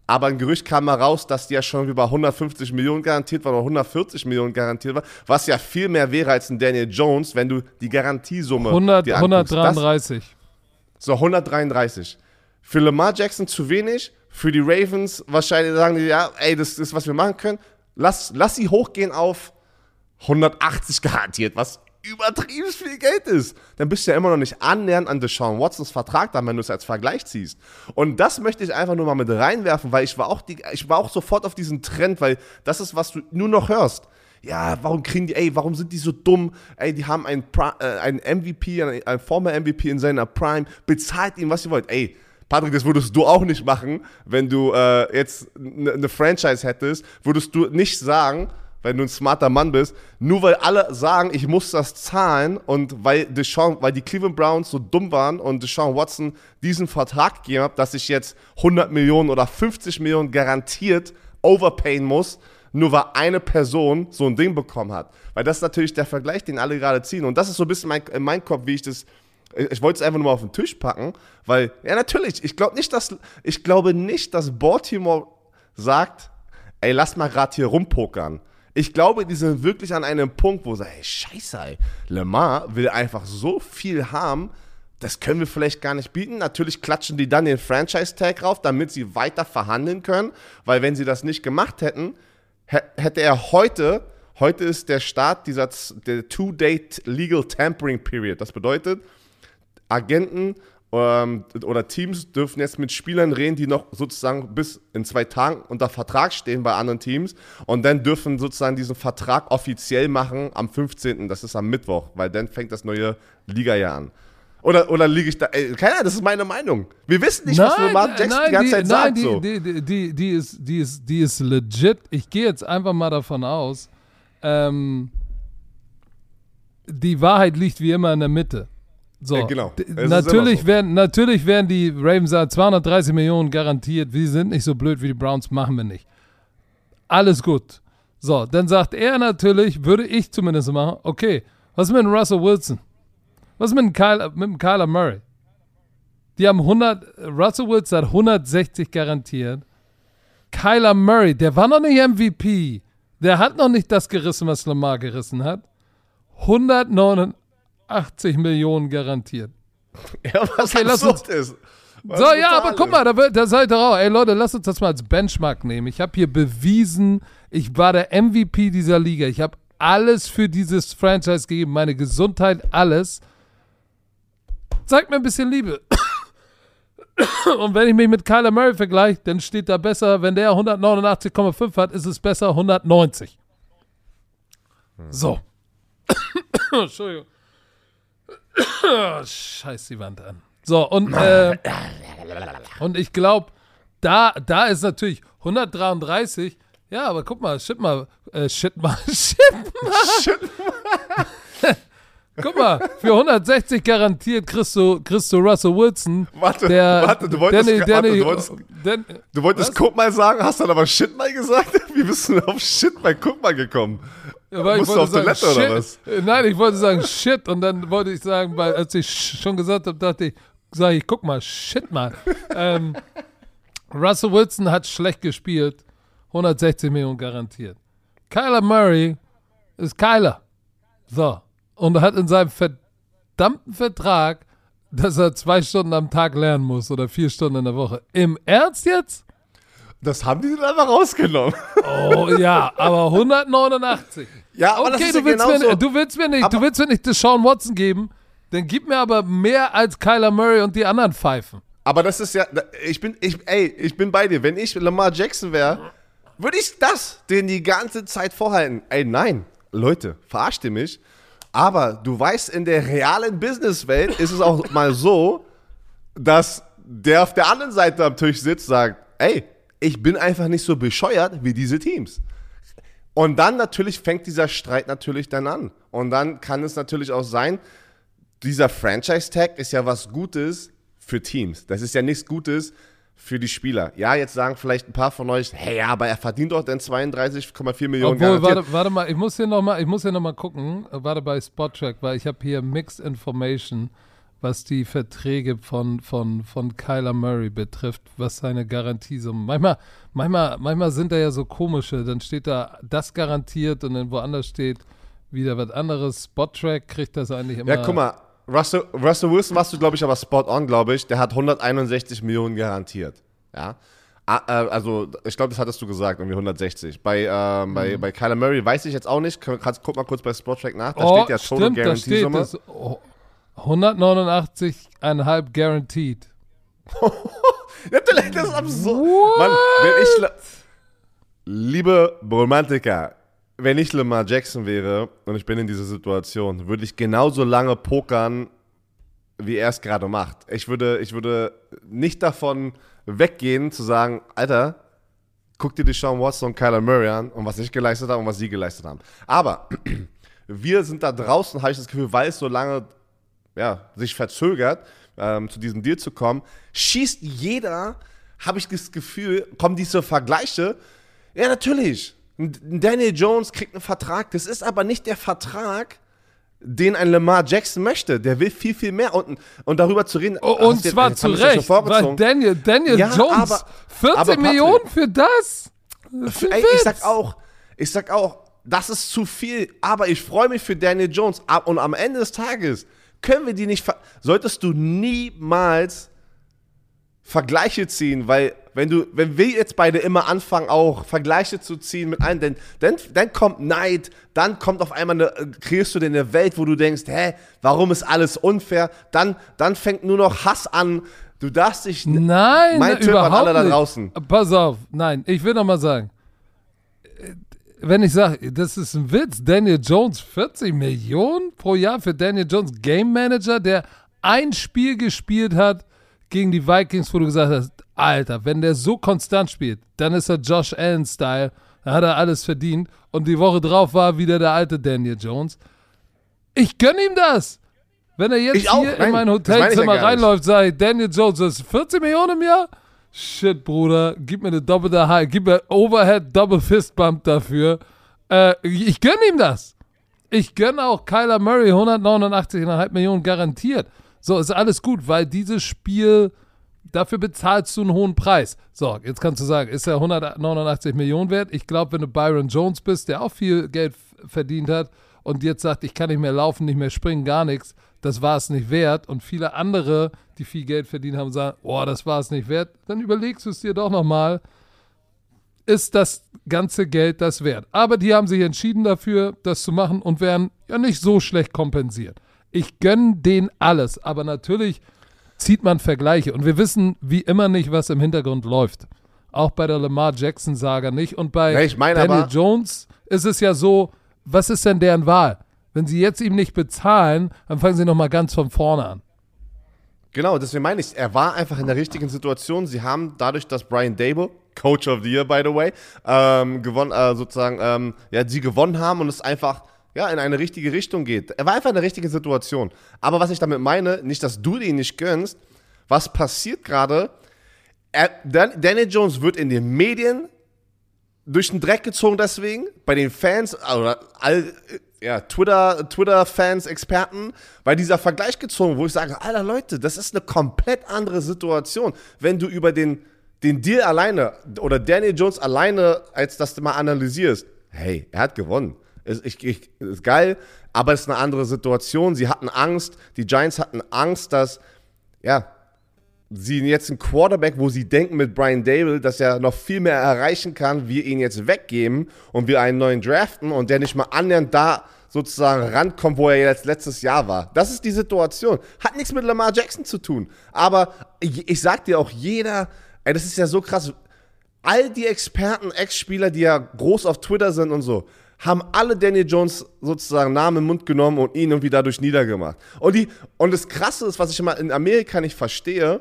Aber ein Gerücht kam mal raus, dass die ja schon über 150 Millionen garantiert war oder 140 Millionen garantiert war, was ja viel mehr wäre als ein Daniel Jones, wenn du die Garantiesumme 100, 133. Das, so, 133. Für Lamar Jackson zu wenig, für die Ravens wahrscheinlich sagen die, ja, ey, das ist, was wir machen können. Lass, lass sie hochgehen auf 180 garantiert, was übertrieben viel Geld ist. Dann bist du ja immer noch nicht annähernd an Deshaun Watsons Vertrag dann, wenn du es als Vergleich ziehst. Und das möchte ich einfach nur mal mit reinwerfen, weil ich war auch, die, ich war auch sofort auf diesen Trend, weil das ist, was du nur noch hörst. Ja, warum kriegen die, ey, warum sind die so dumm? Ey, die haben einen, äh, einen MVP, einen, einen former MVP in seiner Prime, bezahlt ihm, was ihr wollt. Ey, Patrick, das würdest du auch nicht machen, wenn du äh, jetzt eine ne Franchise hättest, würdest du nicht sagen, wenn du ein smarter Mann bist, nur weil alle sagen, ich muss das zahlen und weil Deshaun, weil die Cleveland Browns so dumm waren und Deshaun Watson diesen Vertrag gegeben hat, dass ich jetzt 100 Millionen oder 50 Millionen garantiert overpayen muss, nur weil eine Person so ein Ding bekommen hat. Weil das ist natürlich der Vergleich, den alle gerade ziehen. Und das ist so ein bisschen mein, in meinem Kopf, wie ich das ich wollte es einfach nur mal auf den Tisch packen, weil, ja, natürlich, ich glaube nicht, dass, ich glaube nicht, dass Baltimore sagt, ey, lass mal gerade hier rumpokern. Ich glaube, die sind wirklich an einem Punkt, wo sie, ey, scheiße, ey, Lemar will einfach so viel haben, das können wir vielleicht gar nicht bieten. Natürlich klatschen die dann den Franchise-Tag rauf, damit sie weiter verhandeln können, weil wenn sie das nicht gemacht hätten, hätte er heute, heute ist der Start dieser Two-Date Legal Tampering Period. Das bedeutet, Agenten ähm, oder Teams dürfen jetzt mit Spielern reden, die noch sozusagen bis in zwei Tagen unter Vertrag stehen bei anderen Teams und dann dürfen sozusagen diesen Vertrag offiziell machen am 15., das ist am Mittwoch, weil dann fängt das neue Liga-Jahr an. Oder, oder liege ich da? Ey, keine Ahnung, das ist meine Meinung. Wir wissen nicht, nein, was Lamar Jackson nein, die ganze Zeit die, sagt. Nein, die, so. die, die, die, ist, die, ist, die ist legit. Ich gehe jetzt einfach mal davon aus, ähm, die Wahrheit liegt wie immer in der Mitte. So, ja, genau. Natürlich, so. werden, natürlich werden die Ravens 230 Millionen garantiert. Wir sind nicht so blöd wie die Browns, machen wir nicht. Alles gut. So, dann sagt er natürlich, würde ich zumindest machen, okay, was mit Russell Wilson? Was mit Kyle, mit dem Kyler Murray? Die haben 100, Russell Wilson hat 160 garantiert. Kyler Murray, der war noch nicht MVP. Der hat noch nicht das gerissen, was Lamar gerissen hat. 189 80 Millionen garantiert. Ja, was okay, uns, ist. Was so, ja, aber guck mal, da, da seid ihr auch. Ey, Leute, lasst uns das mal als Benchmark nehmen. Ich habe hier bewiesen, ich war der MVP dieser Liga. Ich habe alles für dieses Franchise gegeben, meine Gesundheit, alles. Zeigt mir ein bisschen Liebe. Und wenn ich mich mit Kyler Murray vergleiche, dann steht da besser, wenn der 189,5 hat, ist es besser 190. So. Entschuldigung. Scheiß die Wand an. So, und, äh, und ich glaube, da, da ist natürlich 133. Ja, aber guck mal, shit mal, äh, shit mal, shit mal. Shit. Guck mal, für 160 garantiert kriegst du, kriegst du Russell Wilson. Warte, der, warte, du wolltest, der, der, warte, du wolltest, der, du wolltest Was? guck mal sagen, hast dann aber Shit mal gesagt? Wie bist du denn auf Shit mal guck mal gekommen? ich Musst du auf sagen, Toilette oder shit. was? Äh, Nein, ich wollte sagen shit und dann wollte ich sagen, weil als ich schon gesagt habe, dachte ich, sage ich, guck mal, shit mal. ähm, Russell Wilson hat schlecht gespielt, 160 Millionen garantiert. Kyler Murray ist Kyler. So. Und hat in seinem verdammten Vertrag, dass er zwei Stunden am Tag lernen muss oder vier Stunden in der Woche. Im Ernst jetzt? Das haben die dann einfach rausgenommen. Oh ja, aber 189. Ja, aber das Okay, ist ja du, willst genauso. mir, du willst mir nicht, Aber- du willst mir nicht Deshaun Watson geben, dann gib mir aber mehr als Kyler Murray und die anderen Pfeifen. Aber das ist ja, ich bin, ich, ey, ich bin bei dir. Wenn ich Lamar Jackson wäre, würde ich das den die ganze Zeit vorhalten. Ey, nein, Leute, verarscht ihr mich? Aber du weißt, in der realen Businesswelt ist es auch mal so, dass der auf der anderen Seite am Tisch sitzt, sagt, ey, ich bin einfach nicht so bescheuert wie diese Teams. Und dann natürlich fängt dieser Streit natürlich dann an. Und dann kann es natürlich auch sein, dieser Franchise-Tag ist ja was Gutes für Teams. Das ist ja nichts Gutes für die Spieler. Ja, jetzt sagen vielleicht ein paar von euch, hey, ja, aber er verdient doch dann 32,4 Millionen Obwohl, garantiert. warte, warte mal, ich muss hier nochmal, ich muss hier noch mal gucken, warte bei Spottrack, weil ich habe hier Mixed Information, was die Verträge von, von, von Kyler Murray betrifft, was seine Garantiesummen. Manchmal, manchmal, manchmal sind da ja so komische, dann steht da das garantiert und dann woanders steht wieder was anderes. Spottrack kriegt das eigentlich immer. Ja, guck mal, Russell, Russell Wilson warst du, glaube ich, aber spot on, glaube ich. Der hat 161 Millionen garantiert. Ja. Ah, äh, Also, ich glaube, das hattest du gesagt, irgendwie 160. Bei, ähm, Mhm. bei, bei Kyler Murray weiß ich jetzt auch nicht. Guck mal kurz bei Spottrack nach. Da oh, steht ja Total stimmt, Guarantee Summe. Oh, 189,5 guaranteed. Das ist absurd. Mann, wenn ich. Liebe Romantiker, wenn ich Lamar Jackson wäre und ich bin in dieser Situation, würde ich genauso lange pokern, wie er es gerade macht. Ich würde, ich würde nicht davon weggehen, zu sagen, Alter, guck dir die Sean Watson und Kyler Murray an und was ich geleistet habe und was sie geleistet haben. Aber wir sind da draußen, habe ich das Gefühl, weil es so lange ja, sich verzögert, ähm, zu diesem Deal zu kommen, schießt jeder, habe ich das Gefühl, kommen diese Vergleiche. Ja, natürlich. Daniel Jones kriegt einen Vertrag. Das ist aber nicht der Vertrag, den ein Lamar Jackson möchte. Der will viel, viel mehr. Und, und darüber zu reden. Oh, und zwar jetzt zu Recht, weil. Daniel, Daniel Ja, Jones, aber- 14 aber Patrick- Millionen für das? Für Ey, ich sag auch, ich sag auch, das ist zu viel, aber ich freue mich für Daniel Jones. Und am Ende des Tages können wir die nicht, solltest du niemals Vergleiche ziehen, weil wenn du, wenn wir jetzt beide immer anfangen, auch Vergleiche zu ziehen mit einem, dann, dann, dann kommt Neid, dann kommt auf einmal eine, äh, kreierst du dir eine Welt, wo du denkst, hä, warum ist alles unfair? Dann, dann fängt nur noch Hass an. Du darfst dich, Nein, Mein Tipp an alle da nicht. draußen. Pass auf, nein, ich will noch mal sagen, äh, wenn ich sage, das ist ein Witz, Daniel Jones 40 Millionen pro Jahr für Daniel Jones Game Manager, der ein Spiel gespielt hat gegen die Vikings, wo du gesagt hast, Alter, wenn der so konstant spielt, dann ist er Josh Allen-Style, dann hat er alles verdient und die Woche drauf war wieder der alte Daniel Jones. Ich gönn ihm das. Wenn er jetzt auch, hier in nein, mein ich ja Hotelzimmer nicht. reinläuft, sage ich, Daniel Jones, das ist 40 Millionen im Jahr? Shit, Bruder, gib mir eine doppelte High, gib mir Overhead Double Fist Bump dafür. Äh, ich gönn ihm das. Ich gönn auch Kyler Murray 189,5 Millionen garantiert. So, ist alles gut, weil dieses Spiel, dafür bezahlst du einen hohen Preis. So, jetzt kannst du sagen, ist er 189 Millionen wert? Ich glaube, wenn du Byron Jones bist, der auch viel Geld verdient hat und jetzt sagt, ich kann nicht mehr laufen, nicht mehr springen, gar nichts, das war es nicht wert. Und viele andere, die viel Geld verdient haben, sagen, oh, das war es nicht wert, dann überlegst du es dir doch nochmal. ist das ganze Geld das wert. Aber die haben sich entschieden dafür, das zu machen und werden ja nicht so schlecht kompensiert. Ich gönne denen alles, aber natürlich zieht man Vergleiche und wir wissen wie immer nicht, was im Hintergrund läuft. Auch bei der Lamar Jackson-Saga nicht. Und bei Ja, ich meine Daniel Jones ist es ja so, was ist denn deren Wahl? Wenn sie jetzt ihm nicht bezahlen, dann fangen sie nochmal ganz von vorne an. Genau, deswegen meine ich, er war einfach in der richtigen Situation. Sie haben dadurch, dass Brian Dable, Coach of the Year, by the way, ähm, gewonnen, äh, sozusagen, ähm, ja, sie gewonnen haben und es einfach ja, in eine richtige Richtung geht. Er war einfach in der richtigen Situation. Aber was ich damit meine, nicht, dass du ihn nicht gönnst, was passiert gerade? Er- Dan- Daniel Jones wird in den Medien durch den Dreck gezogen deswegen, bei den Fans, oder all, ja, Twitter, Twitter-Fans, Experten, bei dieser Vergleich gezogen, wo ich sage, Alter Leute, das ist eine komplett andere Situation, wenn du über den, den Deal alleine oder Daniel Jones alleine, als das du mal analysierst, hey, er hat gewonnen. Ist, ich, ich, ist geil, aber es ist eine andere Situation. Sie hatten Angst, die Giants hatten Angst, dass, ja, sie jetzt einen Quarterback, wo sie denken mit Brian Dable, dass er noch viel mehr erreichen kann, wir ihn jetzt weggeben und wir einen neuen draften und der nicht mal annähernd da sozusagen rankommt, wo er jetzt letztes Jahr war. Das ist die Situation. Hat nichts mit Lamar Jackson zu tun. Aber ich, ich sag dir auch, jeder, ey, das ist ja so krass. All die Experten, Ex-Spieler, die ja groß auf Twitter sind und so, haben alle Daniel Jones sozusagen Namen im Mund genommen und ihn irgendwie dadurch niedergemacht. Und, die, und das Krasse ist, was ich immer in Amerika nicht verstehe,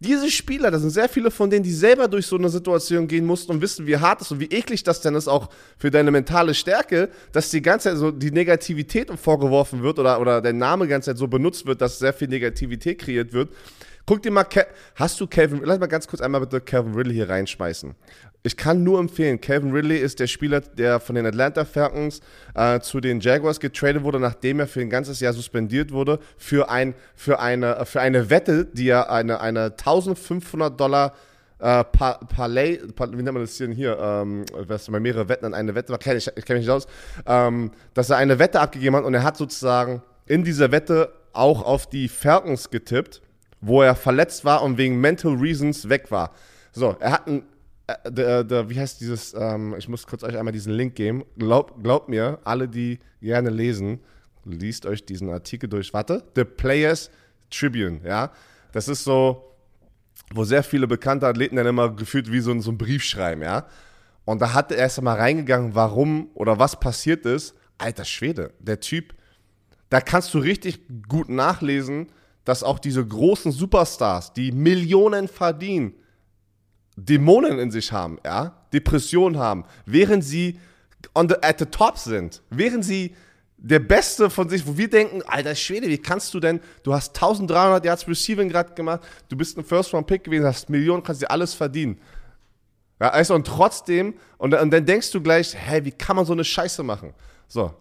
diese Spieler, da sind sehr viele von denen, die selber durch so eine Situation gehen mussten und wissen, wie hart es und wie eklig das denn ist, auch für deine mentale Stärke, dass die ganze Zeit so die Negativität vorgeworfen wird oder, oder der Name die ganze Zeit so benutzt wird, dass sehr viel Negativität kreiert wird. Guck dir mal, Ke hast du Calvin, lass mal ganz kurz einmal bitte Calvin Ridley hier reinschmeißen. Ich kann nur empfehlen, Calvin Ridley ist der Spieler, der von den Atlanta Falcons äh, zu den Jaguars getradet wurde, nachdem er für ein ganzes Jahr suspendiert wurde, für, ein, für, eine, für eine Wette, die er eine, eine 1500 Dollar äh, Pa- Parlay, Pa- wie nennt man das hier, hier? Ähm, was bei mehrere Wetten an eine Wette ich, ich kenne mich nicht aus, ähm, dass er eine Wette abgegeben hat und er hat sozusagen in dieser Wette auch auf die Falcons getippt, wo er verletzt war und wegen Mental Reasons weg war. So, er hat ein, äh, der, der, wie heißt dieses, ähm, ich muss kurz euch einmal diesen Link geben. Glaub, glaubt mir, alle, die gerne lesen, liest euch diesen Artikel durch. Warte, The Players Tribune, ja. Das ist so, wo sehr viele bekannte Athleten dann immer gefühlt wie so, so ein Brief schreiben, ja. Und da hat er erst mal reingegangen, warum oder was passiert ist. Alter Schwede, der Typ, da kannst du richtig gut nachlesen, dass auch diese großen Superstars, die Millionen verdienen, Dämonen in sich haben, ja, Depressionen haben, während sie on the, at the top sind, während sie der Beste von sich, wo wir denken, alter Schwede, wie kannst du denn, du hast 1300 Yards Receiving gerade gemacht, du bist ein First-Round-Pick gewesen, hast Millionen, kannst dir alles verdienen. Ja, also und trotzdem, und, und dann denkst du gleich, hä, wie kann man so eine Scheiße machen? So,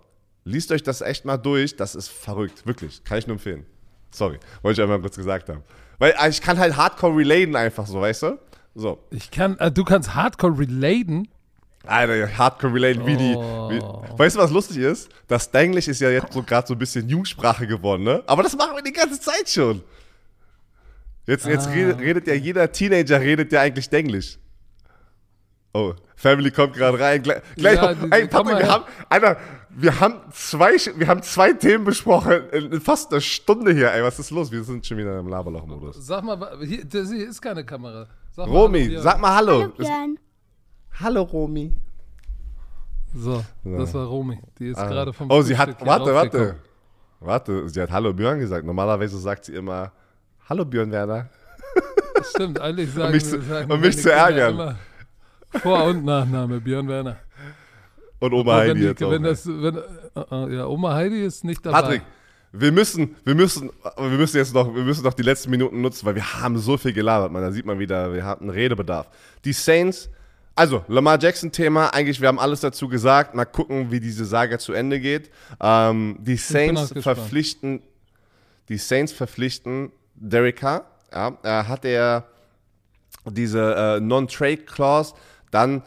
liest euch das echt mal durch, das ist verrückt, wirklich, kann ich nur empfehlen. Sorry, wollte ich einmal kurz gesagt haben. Weil äh, ich kann halt hardcore relaten einfach so, weißt du? So. Ich kann, äh, du kannst Hardcore relaten. Alter, hardcore relaten, wie die. Oh. Wie, weißt du, was lustig ist? Das Denglisch ist ja jetzt so gerade so ein bisschen Jugendsprache geworden, ne? Aber das machen wir die ganze Zeit schon. Jetzt, jetzt Ah. redet, redet ja jeder Teenager redet ja eigentlich Denglisch. Oh, Family kommt gerade rein. Gleich, gleich Ja, noch, ey, komm Patrick, mal wir haben, Alter, wir haben zwei, wir haben zwei Themen besprochen in, fast einer Stunde hier. Ey, was ist los? Wir sind schon wieder im Laberloch-Modus. Sag mal, hier, das hier ist keine Kamera. Sag mal, Romy, Björn. sag mal Hallo. Hallo. Hallo, Romy. So, das war Romy. Die ist gerade vom Oh, sie hat, warte, warte. Warte, sie hat Hallo Björn gesagt. Normalerweise sagt sie immer Hallo Björn Werner. Stimmt, eigentlich sagen mich wir- zu- sagen um mich zu ärgern. immer Vor- und Nachname, Björn Werner. Und Oma Aber Heidi wenn, die, jetzt auch. wenn das, wenn, äh, äh, ja, Oma Heidi ist nicht dabei. Patrick, wir müssen, wir müssen, wir müssen jetzt noch, wir müssen noch die letzten Minuten nutzen, weil wir haben so viel gelabert, man. Da sieht man wieder, wir hatten Redebedarf. Die Saints, also Lamar Jackson Thema, eigentlich, wir haben alles dazu gesagt. Mal gucken, wie diese Saga zu Ende geht. Ähm, die Saints verpflichten, die Saints verpflichten Derek Carr. Ja, er hat er diese äh, Non-Trade-Clause, dann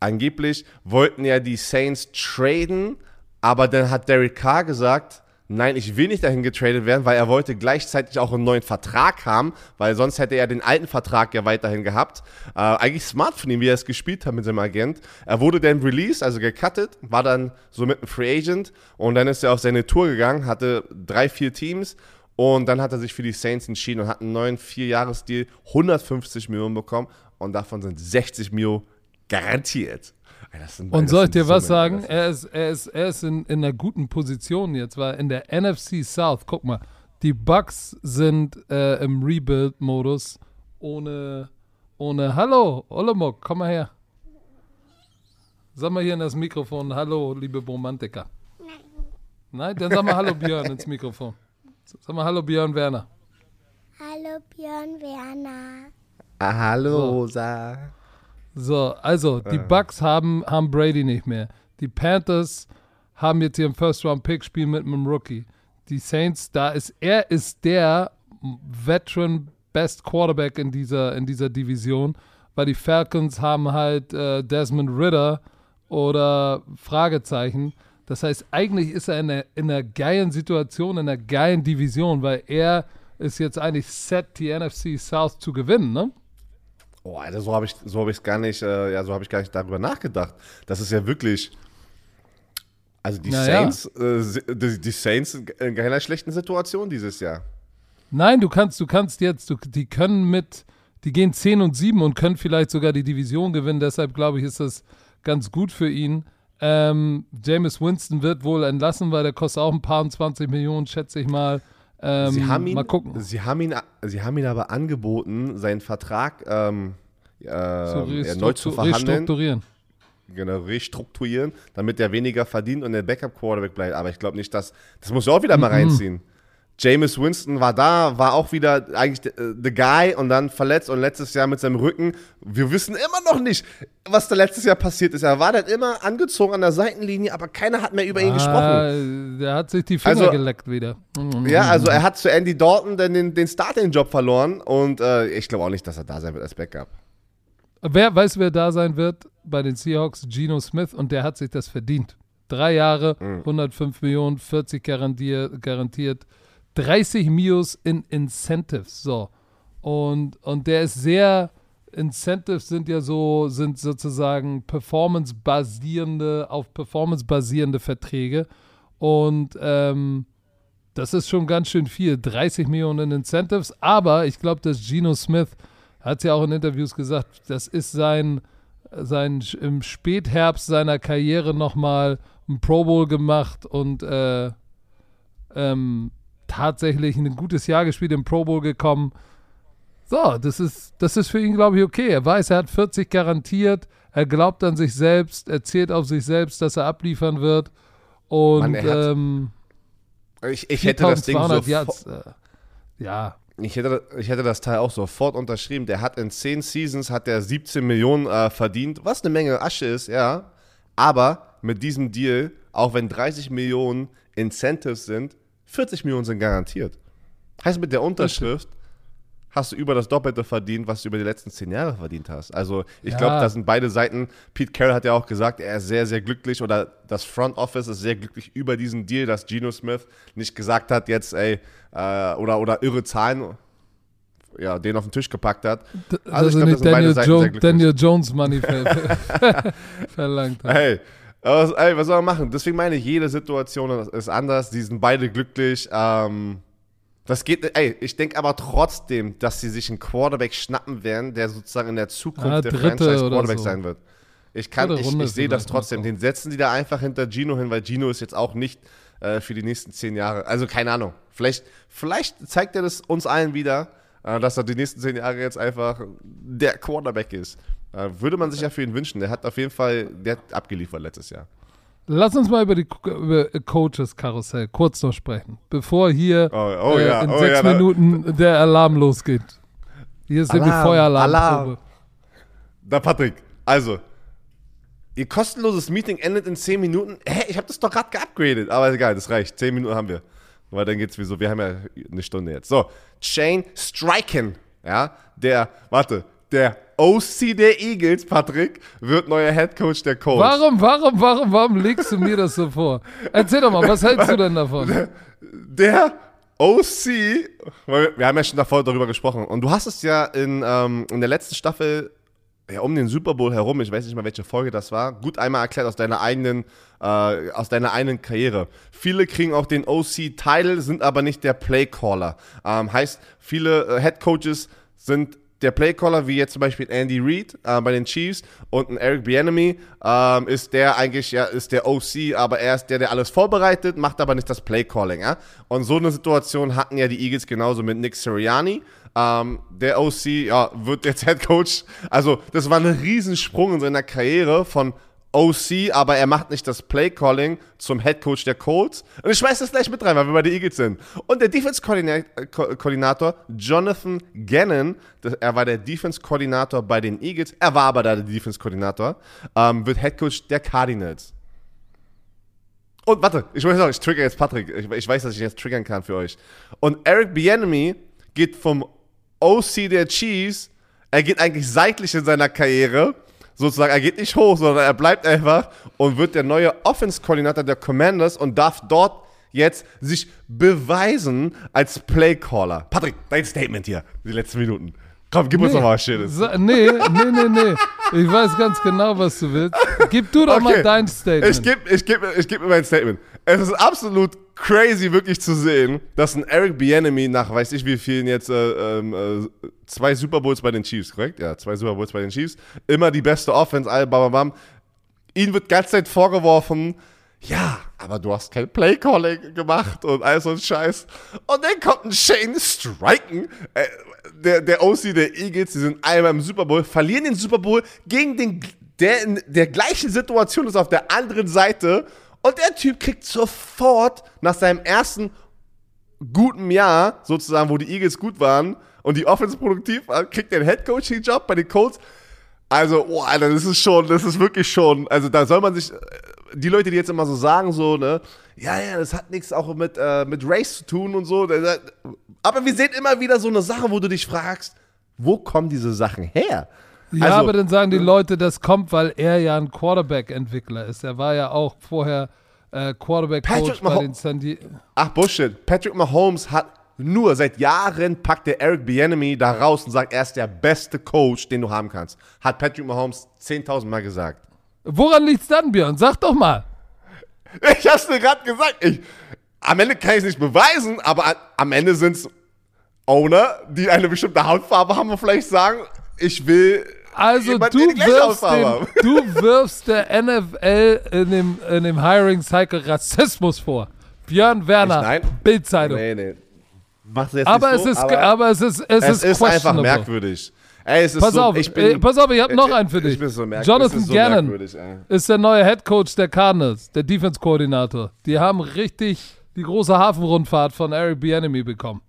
angeblich wollten ja die Saints traden, aber dann hat Derek Carr gesagt, nein, ich will nicht dahin getradet werden, weil er wollte gleichzeitig auch einen neuen Vertrag haben, weil sonst hätte er den alten Vertrag ja weiterhin gehabt. Äh, eigentlich smart von ihm, wie er es gespielt hat mit seinem Agent. Er wurde dann released, also gecuttet, war dann so mit einem Free Agent und dann ist er auf seine Tour gegangen, hatte drei, vier Teams und dann hat er sich für die Saints entschieden und hat einen neuen Vierjahresdeal, 150 Millionen bekommen und davon sind 60 Millionen garantiert. Und soll ich dir was sagen? Er ist, er ist, er ist in, in einer guten Position jetzt, weil in der NFC South, guck mal, die Bucks sind äh, im Rebuild-Modus ohne, ohne, hallo, Olemok, komm mal her. Sag mal hier in das Mikrofon, hallo, liebe Romantiker. Nein. Nein? Dann sag mal hallo Björn ins Mikrofon. Sag mal hallo Björn Werner. Hallo Björn Werner. Ah, hallo Rosa. So, also die Bucks haben, haben Brady nicht mehr. Die Panthers haben jetzt ihren First-Round-Pick, spielen mit einem Rookie. Die Saints, da ist er ist der Veteran Best Quarterback in dieser, in dieser Division, weil die Falcons haben halt äh, Desmond Ritter oder Fragezeichen. Das heißt, eigentlich ist er in einer, in einer geilen Situation, in einer geilen Division, weil er ist jetzt eigentlich set, die NFC South zu gewinnen, ne? Oh, Alter, so habe ich so habe ich gar nicht, äh, ja, so habe ich gar nicht darüber nachgedacht. Das ist ja wirklich also die Naja. Saints, äh, die, die Saints in keiner schlechten Situation dieses Jahr. Nein, du kannst, du kannst jetzt, du, die können mit, die gehen 10 und 7 und können vielleicht sogar die Division gewinnen. Deshalb glaube ich, ist das ganz gut für ihn. Ähm, Jameis Winston wird wohl entlassen, weil der kostet auch ein paar und 20 Millionen, schätze ich mal. Ähm, Sie haben ihn, mal gucken. Sie haben ihn, sie haben ihn aber angeboten, seinen Vertrag ähm, äh, Zu erneut zu verhandeln, restrukturieren. genau, restrukturieren, damit er weniger verdient und der Backup-Quarterback bleibt. Aber ich glaube nicht, dass das muss er auch wieder mal Mhm. Jameis Winston war da, war auch wieder eigentlich the, the guy und dann verletzt und letztes Jahr mit seinem Rücken. Wir wissen immer noch nicht, was da letztes Jahr passiert ist. Er war dann immer angezogen an der Seitenlinie, aber keiner hat mehr über ihn gesprochen. Ah, der hat sich die Finger Also- geleckt wieder. Ja, also er hat zu Andy Dalton den, den Starting-Job verloren und äh, ich glaube auch nicht, dass er da sein wird als Backup. Wer weiß, wer da sein wird bei den Seahawks? Geno Smith und der hat sich das verdient. Drei Jahre, Mhm. 105 Millionen, 40 garantiert, garantiert 30 Mios in Incentives. So. Und, und der ist sehr, Incentives sind ja so, sind sozusagen performance-basierende, auf performance basierende Verträge. Und ähm, das ist schon ganz schön viel. 30 Millionen in Incentives. Aber ich glaube, dass Geno Smith hat ja auch in Interviews gesagt, das ist sein, sein im Spätherbst seiner Karriere nochmal ein Pro Bowl gemacht und äh, ähm, tatsächlich ein gutes Jahr gespielt, im Pro Bowl gekommen. So, das ist, das ist für ihn, glaube ich, okay. Er weiß, er hat 40 garantiert, er glaubt an sich selbst, er zählt auf sich selbst, dass er abliefern wird. Und Mann, hat ähm, Ich, ich hätte das Ding 4200 sofort, Yards, äh, ja, ich hätte, ich hätte das Teil auch sofort unterschrieben. Der hat in 10 Seasons hat der 17 Millionen äh, verdient, was eine Menge Asche ist, ja. Aber mit diesem Deal, auch wenn 30 Millionen Incentives sind, 40 Millionen sind garantiert. Heißt, mit der Unterschrift hast du über das Doppelte verdient, was du über die letzten 10 Jahre verdient hast. Also ich Ja. glaube, da sind beide Seiten. Pete Carroll hat ja auch gesagt, er ist sehr, sehr glücklich oder das Front Office ist sehr glücklich über diesen Deal, dass Geno Smith nicht gesagt hat, jetzt, ey, äh, oder, oder irre Zahlen, ja, den auf den Tisch gepackt hat. D- Also ich dass er glaub, nicht das sind beide Daniel, Seiten jo sehr glücklich. Daniel Jones Money ver verlangt hat. Hey, was, ey, was soll man machen? Deswegen meine ich, jede Situation ist anders. Die sind beide glücklich. Ähm, das geht, ey, ich denke aber trotzdem, dass sie sich einen Quarterback schnappen werden, der sozusagen in der Zukunft Ah, der dritte Franchise oder Quarterback so. sein wird. Ich kann, Dritte ich, ich sehe das trotzdem. Den setzen die da einfach hinter Gino hin, weil Gino ist jetzt auch nicht äh, für die nächsten zehn Jahre. Also keine Ahnung. Vielleicht, vielleicht zeigt er das uns allen wieder, äh, dass er die nächsten zehn Jahre jetzt einfach der Quarterback ist. Äh, würde man sich ja für ihn wünschen. Der hat auf jeden Fall, der hat abgeliefert letztes Jahr. Lass uns mal über die über Coaches-Karussell kurz noch sprechen, bevor hier Oh, oh äh, ja, in oh sechs ja, da- Minuten der Alarm losgeht. Hier ist nämlich Alarm, Feueralarmprobe. Da, Patrick, also, ihr kostenloses Meeting endet in 10 Minuten. Hä, ich habe das doch gerade geupgradet. Aber egal, das reicht. 10 Minuten haben wir. Weil dann geht's wie so, wir haben ja eine Stunde jetzt. So, Shane Striken, ja, der, warte, Der OC der Eagles, Patrick, wird neuer Head Coach der Colts. Warum, warum, warum, warum legst du mir das so vor? Erzähl doch mal, was hältst du denn davon? Der OC, weil wir, haben ja schon davor darüber gesprochen, und du hast es ja in, ähm, in der letzten Staffel ja, um den Super Bowl herum, ich weiß nicht mal, welche Folge das war, gut einmal erklärt aus deiner eigenen, äh, aus deiner eigenen Karriere. Viele kriegen auch den OC-Title, sind aber nicht der Playcaller. Ähm, heißt, viele äh, Head Coaches sind der Playcaller, wie jetzt zum Beispiel Andy Reid äh, bei den Chiefs und ein Eric Bieniemy, ähm, ist der eigentlich, ja, ist der OC, aber er ist der, der alles vorbereitet, macht aber nicht das Playcalling, ja. Und so eine Situation hatten ja die Eagles genauso mit Nick Sirianni. Ähm, der OC, ja, wird jetzt Head Coach. Also, das war ein Riesensprung in seiner Karriere von OC, aber er macht nicht das Play-Calling zum Head Coach der Colts. Und ich schmeiß das gleich mit rein, weil wir bei den Eagles sind. Und der Defense-Koordinator Jonathan Gannon, er war der Defense-Koordinator bei den Eagles, er war aber da der Defense-Koordinator, ähm, wird Head Coach der Cardinals. Und warte, ich weiß noch, ich trigger jetzt Patrick. Ich, ich, weiß, dass ich jetzt triggern kann für euch. Und Eric Bieniemy geht vom OC der Chiefs, er geht eigentlich seitlich in seiner Karriere sozusagen, er geht nicht hoch, sondern er bleibt einfach und wird der neue Offense-Koordinator der Commanders und darf dort jetzt sich beweisen als Playcaller. Patrick, dein Statement hier, die letzten Minuten. Komm, gib uns Nee. noch mal was Schönes. So, nee, nee, nee, nee. Ich weiß ganz genau, was du willst. Gib du doch mal dein Statement. Ich gebe ich geb, ich geb mir mein Statement. Es ist absolut crazy, wirklich zu sehen, dass ein Eric Bieniemy nach weiß ich wie vielen jetzt äh, ähm, äh, zwei Super Bowls bei den Chiefs, korrekt? Ja, zwei Super Bowls bei den Chiefs. Immer die beste Offense, all bam, bam, bam. Ihm wird ganz Zeit vorgeworfen, ja, aber du hast kein Playcalling gemacht und all so ein Scheiß. Und dann kommt ein Shane Striken, äh, der, der OC der Eagles, die sind einmal im Super Bowl, verlieren den Super Bowl gegen den, der in der gleichen Situation ist auf der anderen Seite. Und der Typ kriegt sofort nach seinem ersten guten Jahr, sozusagen, wo die Eagles gut waren und die Offense produktiv war, kriegt den Head-Coaching-Job bei den Colts. Also, oh, Alter, das ist schon, das ist wirklich schon, also da soll man sich, äh, die Leute, die jetzt immer so sagen, so, ne, ja, ja, das hat nichts auch mit, äh, mit Race zu tun und so. Aber wir sehen immer wieder so eine Sache, wo du dich fragst, wo kommen diese Sachen her? Ja, Also- aber dann sagen die Leute, das kommt, weil er ja ein Quarterback-Entwickler ist. Er war ja auch vorher äh, Quarterback-Coach bei den San Diego. Ach, Bullshit. Patrick Mahomes hat nur seit Jahren packt der Eric Bieniemy da raus und sagt, er ist der beste Coach, den du haben kannst. Hat Patrick Mahomes 10.000 Mal gesagt. Woran liegt's dann, Björn? Sag doch mal. Ich hab's dir gerade gesagt. Ich, am Ende kann ich es nicht beweisen, aber am Ende sind's Owner, die eine bestimmte Hautfarbe haben und vielleicht sagen, ich will Also du wirfst, dem, du wirfst der NFL in dem, in dem Hiring-Cycle Rassismus vor. Björn Werner, Ich-. Bildzeitung. Nee, nee. Mach's jetzt Aber, nicht es so, ist, aber aber es ist, es, es ist, ist einfach merkwürdig. Ey, es ist Pass so, auf, ich bin, äh, pass auf, ich habe noch einen für Ich dich. bin so merkwürdig. Jonathan ist so Gannon ey. ist der neue Head Coach der Cardinals, der Defense-Koordinator. Die haben richtig die große Hafenrundfahrt von Eric Bieniemy bekommen.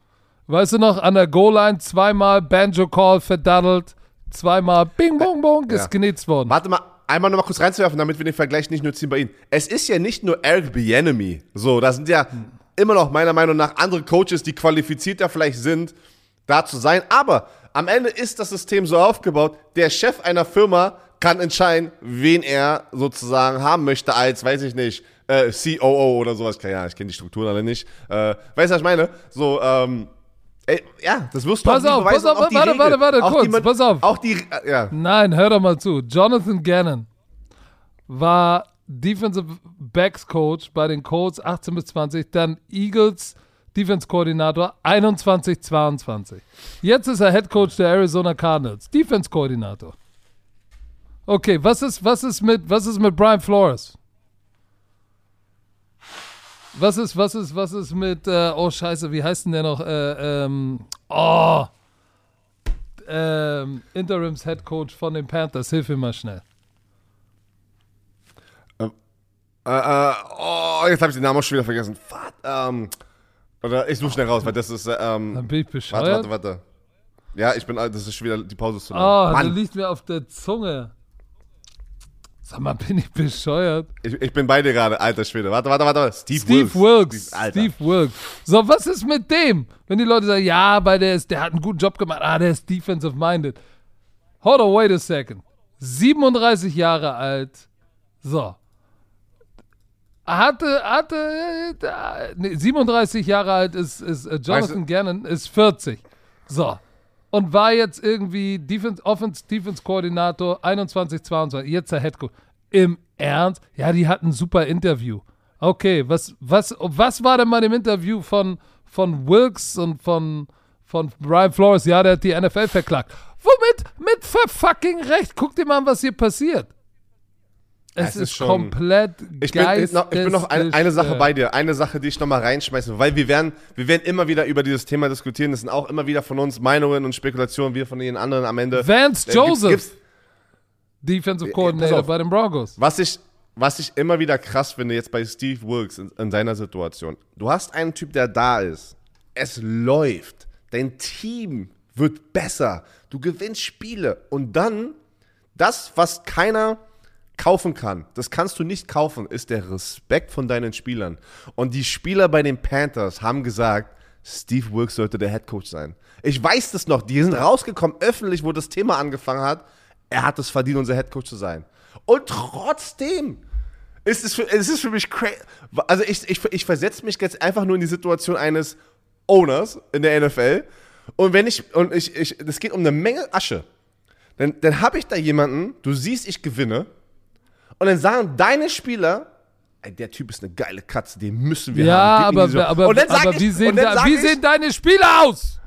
Weißt du noch, an der Goal-Line zweimal Banjo-Call verdaddelt, zweimal Bing Bong Bong ist Ja. genetzt worden. Warte mal, einmal nochmal kurz reinzuwerfen, damit wir den Vergleich nicht nur ziehen bei Ihnen. Es ist ja nicht nur Eric Bieniemy. So, da sind ja immer noch meiner Meinung nach andere Coaches, die qualifizierter vielleicht sind, da zu sein. Aber am Ende ist das System so aufgebaut, der Chef einer Firma kann entscheiden, wen er sozusagen haben möchte als, weiß ich nicht, äh, COO oder sowas. Ahnung, ich kenne die Strukturen alle nicht. Äh, weißt du, was ich meine? So, ähm, ey, ja, das wirst du Pass auch auf, pass auf, warte, warte, warte, auch kurz, die, pass auf. Auch die, ja. Nein, hör doch mal zu. Jonathan Gannon war Defensive Backs Coach bei den Colts 18 bis 20, dann Eagles Defense Koordinator 21 22. Jetzt ist er Head Coach der Arizona Cardinals, Defense Koordinator. Okay, was ist was ist mit was ist mit Brian Flores? Was ist was ist was ist mit äh, oh Scheiße, wie heißt denn der noch äh, ähm, oh ähm, Interims Head Coach von den Panthers, hilf mir mal schnell. Äh, äh, oh, jetzt habe ich den Namen auch schon wieder vergessen. Fuck, ähm, oder ich suche schnell raus, weil das ist, äh, Dann ähm, bin ich warte, bescheuert. warte, warte. Ja, ich bin, das ist schon wieder, die Pause ist zu lang. Der Mann, liegt mir auf der Zunge. Sag mal, bin ich bescheuert? ich, ich bin bei dir gerade, alter Schwede. Warte, warte, warte. Steve, Steve Wilkes. Steve, Alter. Steve Wilkes. So, was ist mit dem? Wenn die Leute sagen, ja, weil der ist, der hat einen guten Job gemacht, ah, der ist defensive minded. hold on, wait a second. 37 Jahre alt. So. Hatte, hatte, äh, nee, 37 Jahre alt ist, ist äh, Jonathan Weißt du- Gannon, ist 40. So. Und war jetzt irgendwie Defense, Offense, Defense Koordinator 21, 22. Jetzt der Head Coach. Im Ernst? Ja, die hatten ein super Interview. Okay, was, was, was war denn mal im Interview von, von Wilkes und von, von Brian Flores? Ja, der hat die NFL verklagt. Womit? Mit verfucking Recht. Guck dir mal an, was hier passiert. Es, Es ist, ist schon- komplett Ich bin, ich bin noch ein, eine Sache bei dir, eine Sache, die ich noch mal reinschmeißen will, weil wir werden, wir werden immer wieder über dieses Thema diskutieren. Das sind auch immer wieder von uns Meinungen und Spekulationen, wir von den anderen am Ende. Vance Äh, Joseph, gibt's- Defensive pass Coordinator auf. bei den Broncos. Was ich, was ich immer wieder krass finde, jetzt bei Steve Wilkes in, in seiner Situation. Du hast einen Typ, der da ist. Es läuft. Dein Team wird besser. Du gewinnst Spiele. Und dann, das, was keiner kaufen kann, das kannst du nicht kaufen, ist der Respekt von deinen Spielern. Und die Spieler bei den Panthers haben gesagt, Steve Wilkes sollte der Head Coach sein. Ich weiß das noch. Die sind rausgekommen öffentlich, wo das Thema angefangen hat. Er hat es verdient, unser Head Coach zu sein. Und trotzdem ist es für, es ist für mich crazy. Also ich, ich, ich versetze mich jetzt einfach nur in die Situation eines Owners in der NFL. Und wenn ich, und ich, ich, das geht um eine Menge Asche. Dann, dann habe ich da jemanden, du siehst, ich gewinne. Und dann sagen deine Spieler, ey, der Typ ist eine geile Katze, den müssen wir Ja, haben. Ihm aber, diese- aber, und dann sag aber ich, wie, sehen, da, wie ich, sehen deine Spiele aus?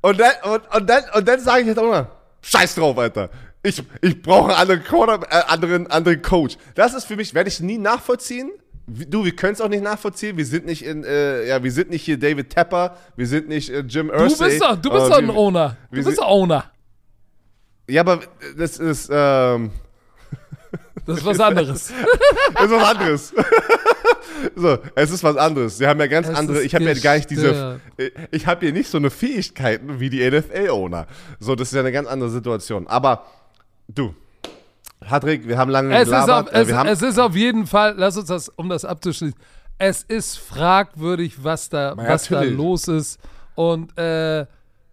und dann, und, und dann, und dann sage ich jetzt auch mal, scheiß drauf, Alter. Ich, ich brauche einen anderen, Corner, äh, anderen, anderen Coach. Das ist für mich, werde ich nie nachvollziehen. Du, wir können es auch nicht nachvollziehen. Wir sind nicht in, äh, ja, wir sind nicht hier David Tepper, wir sind nicht äh, Jim Du Irsay. bist doch, du bist äh, doch ein wir- Owner. Du bist ein Owner. Ja, aber das ist, ähm, Das ist was anderes. das ist was anderes. so, es ist was anderes. Sie haben ja ganz Es andere, ist ich habe ja gar nicht diese, gestört. ich habe hier nicht so eine Fähigkeiten wie die NFL-Owner. So, das ist ja eine ganz andere Situation. Aber, du, Patrick, wir haben lange Es ist, gelabert. auf, äh, es, wir haben, es ist auf jeden Fall, lass uns das, um das abzuschließen, es ist fragwürdig, was da, Na, was da los ist. Und äh,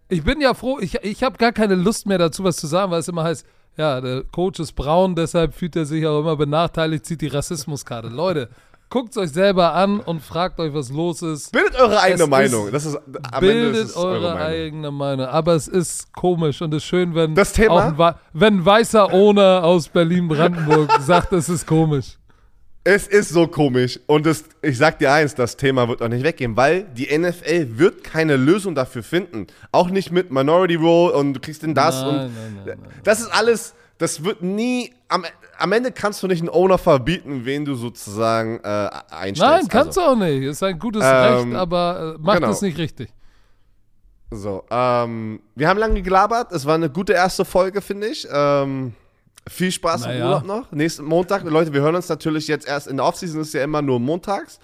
ich bin ja froh, ich, ich habe gar keine Lust mehr dazu, was zu sagen, weil es immer heißt, ja, der Coach ist braun, deshalb fühlt er sich auch immer benachteiligt, zieht die Rassismuskarte. Leute, guckt euch selber an und fragt euch, was los ist. bildet eure eigene es Meinung. ist- Das ist, ist Bildet es eure, eure Meinung. eigene Meinung. Aber es ist komisch und es ist schön, wenn, Das Thema- ein, wenn ein weißer Owner aus Berlin-Brandenburg sagt, es ist komisch. Es ist so komisch. Und das, ich sag dir eins, das Thema wird auch nicht weggehen, weil die NFL wird keine Lösung dafür finden. Auch nicht mit Minority Rule und du kriegst denn das Nein, und nein, nein, das ist alles, das wird nie, am, am Ende kannst du nicht einen Owner verbieten, wen du sozusagen äh, einstellst. Nein, kannst also, du auch nicht. Ist ein gutes Ähm, Recht, aber äh, macht genau. es nicht richtig. So, ähm, wir haben lange gelabert. Es war eine gute erste Folge, finde ich. Ähm, viel Spaß im Naja. Urlaub noch. Nächsten Montag. Leute, wir hören uns natürlich jetzt erst in der Offseason, ist ja immer nur montags.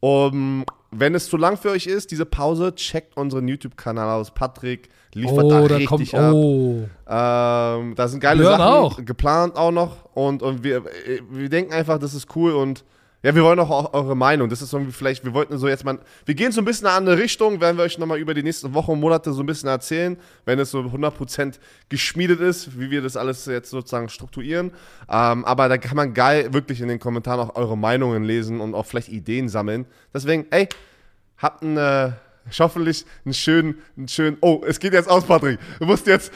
Um, wenn es zu lang für euch ist, diese Pause, checkt unseren YouTube-Kanal aus. Patrick liefert da Oh, da richtig kommt. ab. Oh. Ähm, da sind geile Sachen auch. geplant auch noch. Und, und wir, äh, wir denken einfach, das ist cool und ja, wir wollen auch eu- eure Meinung. Das ist irgendwie vielleicht, wir wollten so jetzt mal, wir gehen so ein bisschen in eine andere Richtung, werden wir euch nochmal über die nächsten Wochen und Monate so ein bisschen erzählen, wenn es so 100% geschmiedet ist, wie wir das alles jetzt sozusagen strukturieren. Ähm, aber da kann man geil wirklich in den Kommentaren auch eure Meinungen lesen und auch vielleicht Ideen sammeln. Deswegen, ey, habt einen, äh, hoffentlich einen schönen, einen schönen, oh, es geht jetzt aus, Patrick. Du musst jetzt,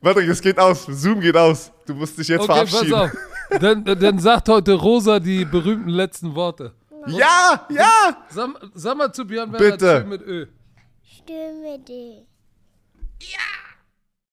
Patrick, es geht aus, Zoom geht aus. Du musst dich jetzt Okay, pass verabschieden. auf. Dann, dann sagt heute Rosa die berühmten letzten Worte. Ja, ja! Sag, sag mal zu Björn Werner Bitte. Tschüss mit Ö. Stimme dich. Ja!